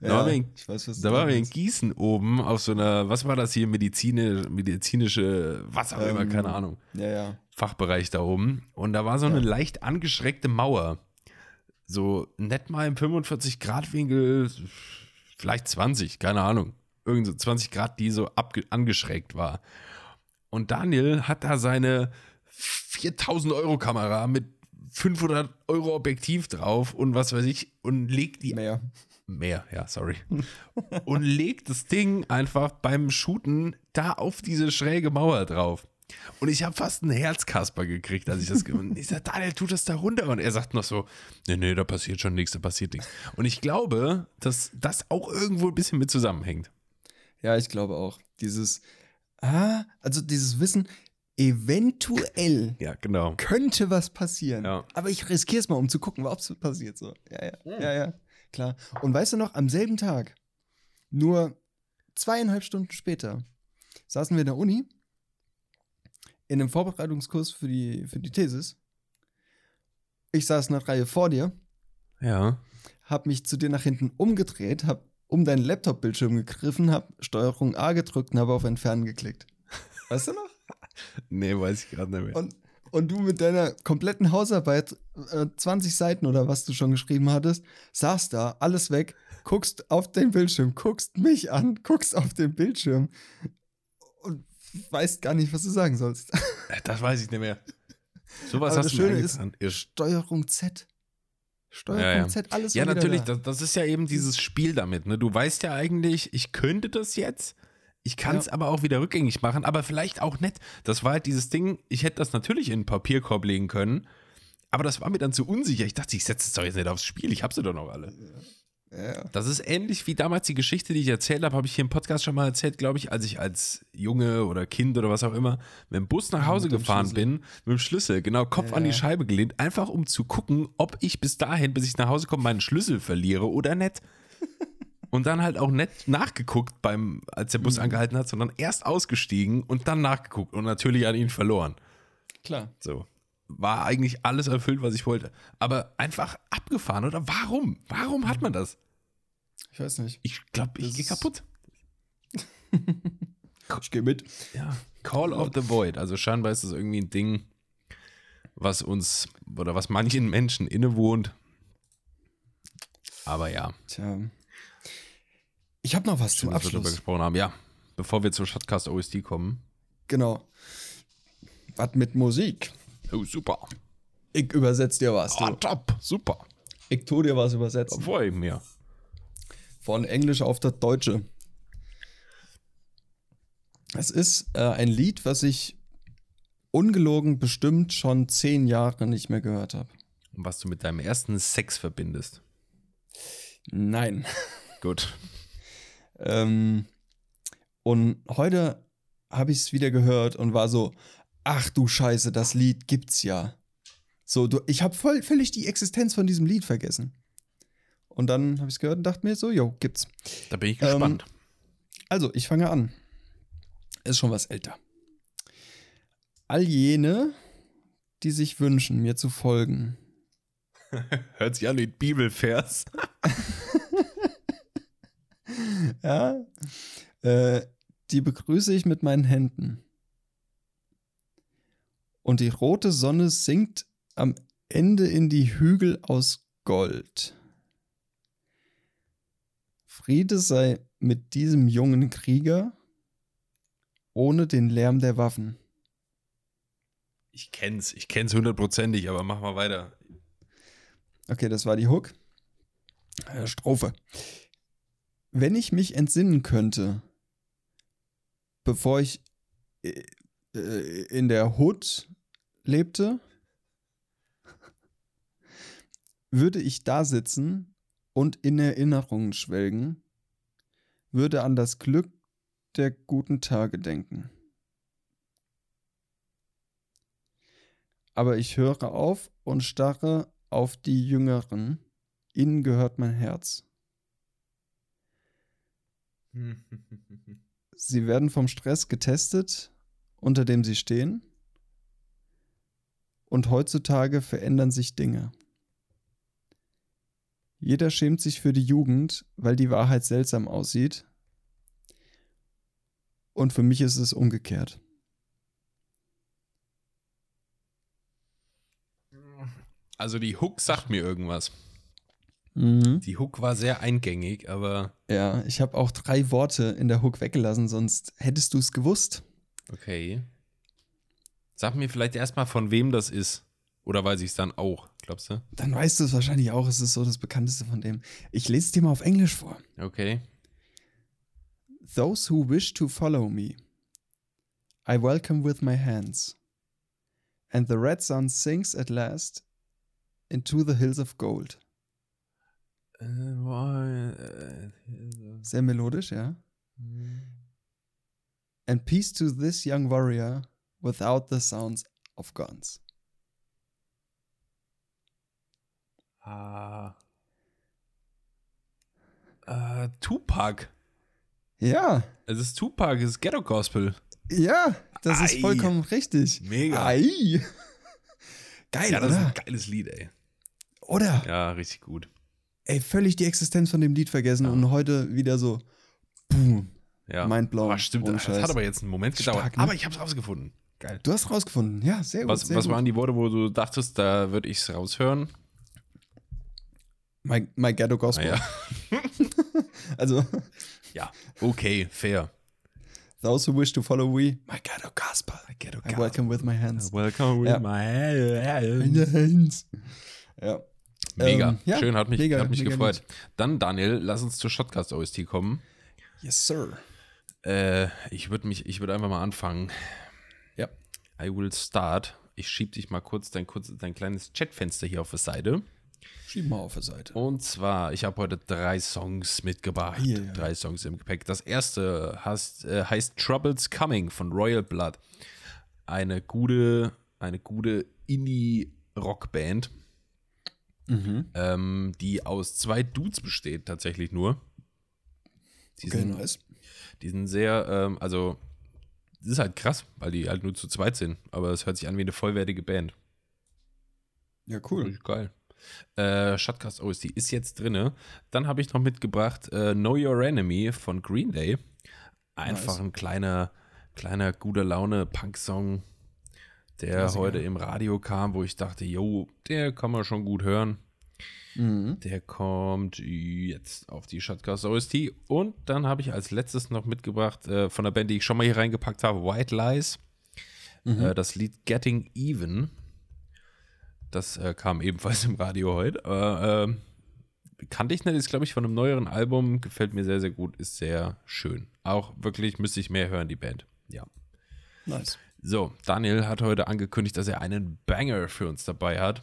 Da waren wir in, ich weiß, da waren wir in. Gießen oben auf so einer, was war das hier, Medizine, medizinische, was auch immer, Ähm, keine Ahnung, Ja, ja. Fachbereich da oben. Und da war so eine Ja. leicht angeschrägte Mauer. So nett mal im 45-Grad-Winkel, vielleicht 20, keine Ahnung. Irgend so 20 Grad, die so angeschrägt war. Und Daniel hat da seine 4000 Euro Kamera mit 500 Euro Objektiv drauf und was weiß ich und legt die Mehr. Mehr, ja, sorry. [LAUGHS] Und legt das Ding einfach beim Shooten da auf diese schräge Mauer drauf. Und ich habe fast einen Herzkasper gekriegt, als ich das gemacht Ich sage, Daniel, tu das da runter. Und er sagt noch so, nee, nee, da passiert schon nichts, da passiert nichts. Und ich glaube, dass das auch irgendwo ein bisschen mit zusammenhängt. Ja, ich glaube auch. Dieses, ah, also dieses Wissen, eventuell Ja, genau. könnte was passieren. Ja. Aber ich riskiere es mal, um zu gucken, ob es passiert. So. Ja, ja, ja, ja, klar. Und weißt du noch, am selben Tag, nur zweieinhalb Stunden später, saßen wir in der Uni in einem Vorbereitungskurs für die, für die Thesis. Ich saß eine Reihe vor dir, Ja. hab mich zu dir nach hinten umgedreht, hab um deinen Laptop-Bildschirm gegriffen, hab Steuerung A gedrückt und habe auf Entfernen geklickt. Weißt du noch? Nee, weiß ich gerade nicht mehr. Und, und du mit deiner kompletten Hausarbeit, äh, 20 Seiten oder was du schon geschrieben hattest, saßt da, alles weg, guckst auf den Bildschirm, guckst mich an, guckst auf den Bildschirm und weißt gar nicht, was du sagen sollst. Das weiß ich nicht mehr. [LAUGHS] Sowas Aber hast das du mir Schöne ist-. Ihr Steuerung Z. Steuerung Ja, ja. Z, alles Ja, natürlich, Da. das, das ist ja eben dieses Spiel damit. Ne? Du weißt ja eigentlich, ich könnte das jetzt, ich kann es Ja. aber auch wieder rückgängig machen, aber vielleicht auch nicht. Das war halt dieses Ding, ich hätte das natürlich in einen Papierkorb legen können, aber das war mir dann zu unsicher. Ich dachte, ich setze es doch jetzt nicht aufs Spiel, ich habe sie doch noch alle. Ja. Das ist ähnlich wie damals die Geschichte, die ich erzählt habe, habe ich hier im Podcast schon mal erzählt, glaube ich, als ich als Junge oder Kind oder was auch immer mit dem Bus nach Hause gefahren Schlüssel. bin, mit dem Schlüssel, genau, Kopf an die Ja. Scheibe gelehnt, einfach um zu gucken, ob ich bis dahin, bis ich nach Hause komme, meinen Schlüssel verliere oder nicht. Und dann halt auch nicht nachgeguckt, beim, als der Bus Mhm. angehalten hat, sondern erst ausgestiegen und dann nachgeguckt und natürlich an ihn verloren. Klar. So. War eigentlich alles erfüllt, was ich wollte. Aber einfach abgefahren, oder? Warum? Warum hat man das? Ich weiß nicht. Ich glaube, ich gehe kaputt. [LAUGHS] Ich gehe mit. Ja. Call of the Void. Also scheinbar ist das irgendwie ein Ding, was uns oder was manchen Menschen innewohnt. Aber ja, Tja. Ich habe noch was schön, zum dass wir darüber Abschluss. gesprochen haben. Ja, bevor wir zur Shotcast OST kommen. Genau. Was mit Musik? Oh, super. Ich übersetze dir was. Oh, Du. top. Super. Ich tu dir was übersetzen. Freue ich mir. Von Englisch auf das Deutsche. Es ist äh, ein Lied, was ich ungelogen bestimmt schon zehn Jahre nicht mehr gehört habe. Und was du mit deinem ersten Sex verbindest. Nein. Gut. [LAUGHS] Ähm, und heute habe ich es wieder gehört und war so, ach du Scheiße, das Lied gibt's ja. So, du, ich habe voll völlig die Existenz von diesem Lied vergessen. Und dann habe ich es gehört und dachte mir so, jo, gibt's. Da bin ich Ähm, gespannt. Also, ich fange an. Ist schon was älter. All jene, die sich wünschen, mir zu folgen, [LAUGHS] Hört sich an wie ein Bibelvers. [LAUGHS] [LAUGHS] ja, äh, die begrüße ich mit meinen Händen. Und die rote Sonne sinkt am Ende in die Hügel aus Gold. Friede sei mit diesem jungen Krieger ohne den Lärm der Waffen. Ich kenn's, ich kenn's hundertprozentig, aber mach mal weiter. Okay, das war die Hook. Äh, Strophe. Wenn ich mich entsinnen könnte, bevor ich äh, äh, in der Hood lebte, würde ich da sitzen und in Erinnerungen schwelgen, würde an das Glück der guten Tage denken. Aber ich höre auf und starre auf die Jüngeren, ihnen gehört mein Herz. [LAUGHS] Sie werden vom Stress getestet, unter dem sie stehen, und heutzutage verändern sich Dinge. Jeder schämt sich für die Jugend, weil die Wahrheit seltsam aussieht. Und für mich ist es umgekehrt. Also die Hook sagt mir irgendwas. Mhm. Die Hook war sehr eingängig, aber Ja, ich habe auch drei Worte in der Hook weggelassen, sonst hättest du es gewusst. okay. Sag mir vielleicht erstmal, von wem das ist. Oder weiß ich es dann auch, glaubst du? Dann weißt du es wahrscheinlich auch, es ist so das bekannteste von dem. Ich lese es dir mal auf Englisch vor. Okay. Those who wish to follow me, I welcome with my hands. And the red sun sinks at last into the hills of gold. Sehr melodisch, ja. And peace to this young warrior without the sounds of guns. Ah. Äh, Tupac. Ja, Es ist Tupac, es ist Ghetto Gospel. ja, das ist Ei. vollkommen richtig. Mega. Ei. Geil, Ja, das ist oder? ein geiles Lied, ey. Oder? Ja, richtig gut. Ey, völlig die Existenz von dem Lied vergessen und heute wieder so, boom, Ja. mindblown. Ah, stimmt, das hat aber jetzt einen Moment gedauert. Stark, ne? Aber ich hab's rausgefunden. Geil. Du hast rausgefunden, ja, sehr gut. Was, sehr was gut. waren die Worte, wo du dachtest, da würde ich's raushören? My, my Ghetto Gospel. Naja. [LAUGHS] Also, Ja, okay, fair. those who wish to follow me, my Ghetto Gospel. Ghetto I welcome with my hands. Welcome Ja. my Hands. Ja. Mega, Ähm, ja, schön, hat mich, mega, hat mich gefreut. Dann, Daniel, lass uns zur Shotcast OST kommen. Yes, sir. Äh, ich würde mich, ich würde einfach mal anfangen. Ja. I will start. Ich schieb dich mal kurz dein, kurz, dein kleines Chatfenster hier auf die Seite. Schieb mal auf der Seite. Und zwar, ich habe heute drei Songs mitgebracht. Ah, ja. Drei Songs im Gepäck. Das erste heißt, äh, heißt Troubles Coming von Royal Blood. Eine gute, eine gute Indie-Rockband, Mhm. ähm, die aus zwei Dudes besteht, tatsächlich nur. Die Okay, sind, nice. die sind sehr, ähm, also, das ist halt krass, weil die halt nur zu zweit sind. Aber es hört sich an wie eine vollwertige Band. Ja, cool. Geil. Äh, Shotcast OST ist jetzt drinne. Dann habe ich noch mitgebracht äh, Know Your Enemy von Green Day. Einfach Nice. ein kleiner, kleiner guter Laune Punk-Song, der Klassiker. heute im Radio kam, wo ich dachte, jo, der kann man schon gut hören. Mhm. Der kommt jetzt auf die Shotcast OST. Und dann habe ich als letztes noch mitgebracht äh, von der Band, die ich schon mal hier reingepackt habe, White Lies. Mhm. Äh, das Lied Getting Even. Das äh, kam ebenfalls [LAUGHS] im Radio heute. Aber ähm, kannte ich nicht, ist glaube ich von einem neueren Album. Gefällt mir sehr, sehr gut, ist sehr schön. Auch wirklich müsste ich mehr hören, die Band. Ja. Nice. So, Daniel hat heute angekündigt, dass er einen Banger für uns dabei hat.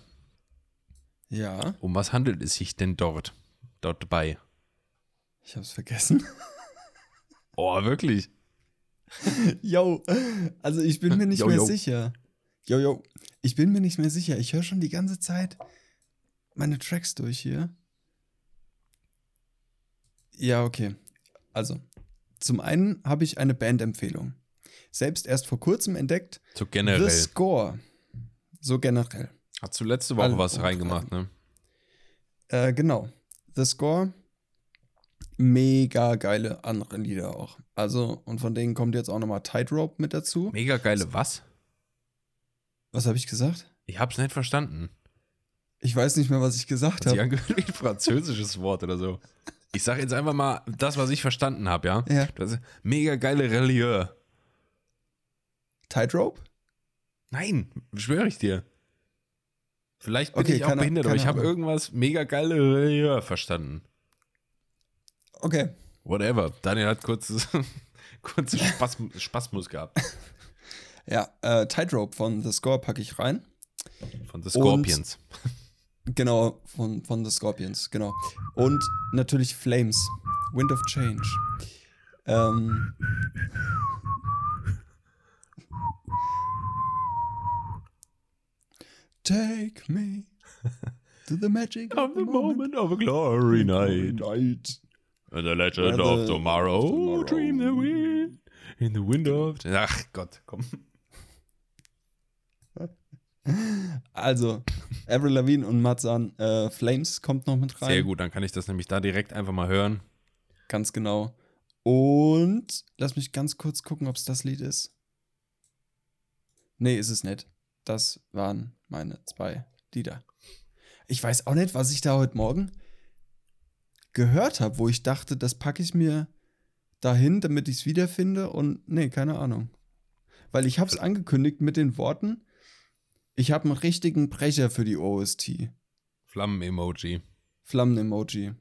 Ja, Um was handelt es sich denn dort? Dort dabei? ich hab's vergessen. [LAUGHS] Oh, wirklich? Yo, also ich bin mir nicht Yo, mehr yo. sicher. Yo, yo, ich bin mir nicht mehr sicher. Ich höre schon die ganze Zeit meine Tracks durch hier. Ja, okay. Also, zum einen habe ich eine Bandempfehlung. Selbst erst vor kurzem entdeckt. So generell. The Score. So generell. Hast du letzte Woche Alle was reingemacht, ne? Äh, genau. The Score. Mega geile andere Lieder auch. Also, und von denen kommt jetzt auch nochmal Tightrope mit dazu. Mega geile was? Was habe ich gesagt? Ich hab's nicht verstanden. Ich weiß nicht mehr, was ich gesagt Hat habe. angehört [LAUGHS] wie ein französisches Wort oder so. Ich sag jetzt einfach mal das, was ich verstanden habe, ja? Ja. Das ist mega geile Relieur. Tightrope? Nein, schwöre ich dir. Vielleicht bin Okay, ich auch keine- behindert, aber keine ich habe irgendwas mega geile Relieur verstanden. Okay. Whatever. Daniel hat kurz, [LAUGHS] kurze Spaß, Spasmus gehabt. [LAUGHS] Ja, äh, Tightrope von The Score packe ich rein. Von The Scorpions. Und, genau, von, von The Scorpions, genau. Und natürlich Flames, Wind of Change. Ähm, Take me to the magic of the moment of a glory night. night. And the legend Where of the- tomorrow. tomorrow. Dream the wind. In the wind of. Ach Gott, komm. Also, Avril Lavigne und Matzan, äh, Flames kommt noch mit rein. Sehr gut, dann kann ich das nämlich da direkt einfach mal hören. Ganz genau. Und lass mich ganz kurz gucken, ob es das Lied ist. Nee, ist es nicht. Das waren meine zwei Lieder. Ich weiß auch nicht, was ich da heute Morgen gehört habe, wo ich dachte, das packe ich mir dahin, damit ich es wiederfinde. Und nee, keine Ahnung. Weil ich habe es angekündigt mit den Worten, ich habe einen richtigen Brecher für die OST. Flammen-Emoji. Flammen-Emoji.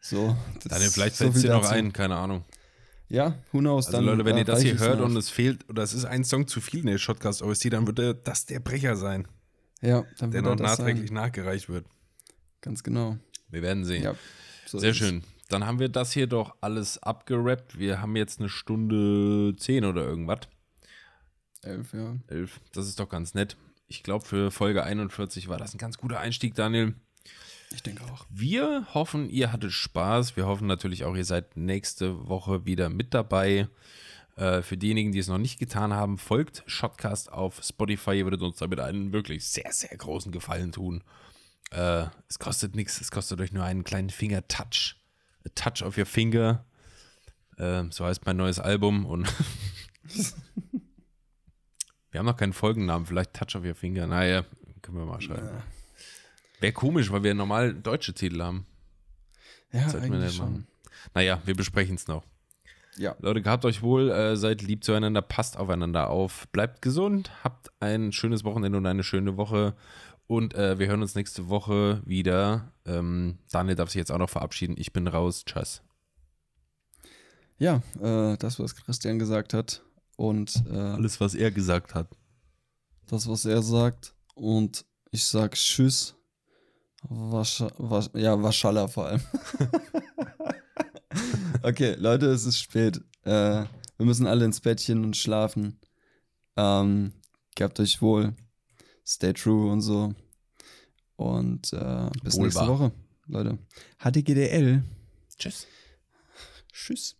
So. [LAUGHS] Daniel, vielleicht so fällt es dir noch ein, keine Ahnung. Ja, who knows. Also Leute, wenn äh, ihr das hier hört und es fehlt, oder es ist ein Song zu viel in der Shotcast OST, dann würde das der Brecher sein, ja, dann der wird noch das nachträglich sein. nachgereicht wird. Ganz genau. Wir werden sehen. Ja, so Sehr es. schön. Dann haben wir das hier doch alles abgerappt. Wir haben jetzt eine Stunde zehn oder irgendwas. Elf, ja. Elf. Das ist doch ganz nett. Ich glaube, für Folge 41 war das ein ganz guter Einstieg, Daniel. Ich denke auch. Wir hoffen, ihr hattet Spaß. Wir hoffen natürlich auch, ihr seid nächste Woche wieder mit dabei. Äh, für diejenigen, die es noch nicht getan haben, folgt Shotcast auf Spotify. Ihr würdet uns damit einen wirklich sehr, sehr großen Gefallen tun. Äh, es kostet nichts, es kostet euch nur einen kleinen Finger-Touch. A Touch of your Finger. Äh, so heißt mein neues Album. Und [LAUGHS] wir haben noch keinen Folgennamen, vielleicht Touch of your Finger. Naja, können wir mal schreiben. Ja, Wäre komisch, weil wir normal deutsche Titel haben. ja Sollten wir eigentlich nicht schon. machen. Naja, wir besprechen es noch. Ja, Leute, gehabt euch wohl, äh, seid lieb zueinander, passt aufeinander auf, bleibt gesund, habt ein schönes Wochenende und eine schöne Woche. Und äh, wir hören uns nächste Woche wieder. Ähm, Daniel darf sich jetzt auch noch verabschieden. Ich bin raus. Tschüss. ja äh, das, was Christian gesagt hat. Und äh, Alles, was er gesagt hat. das, was er sagt. Und ich sag Tschüss. Wascha, wasch, ja, Waschalla vor allem. [LAUGHS] okay, Leute, es ist spät. Äh, wir müssen alle ins Bettchen und schlafen. Ähm, gehabt euch wohl. Stay true und so. Und äh, bis Wohl nächste. Woche, Leute. HDGDL. Tschüss. Tschüss.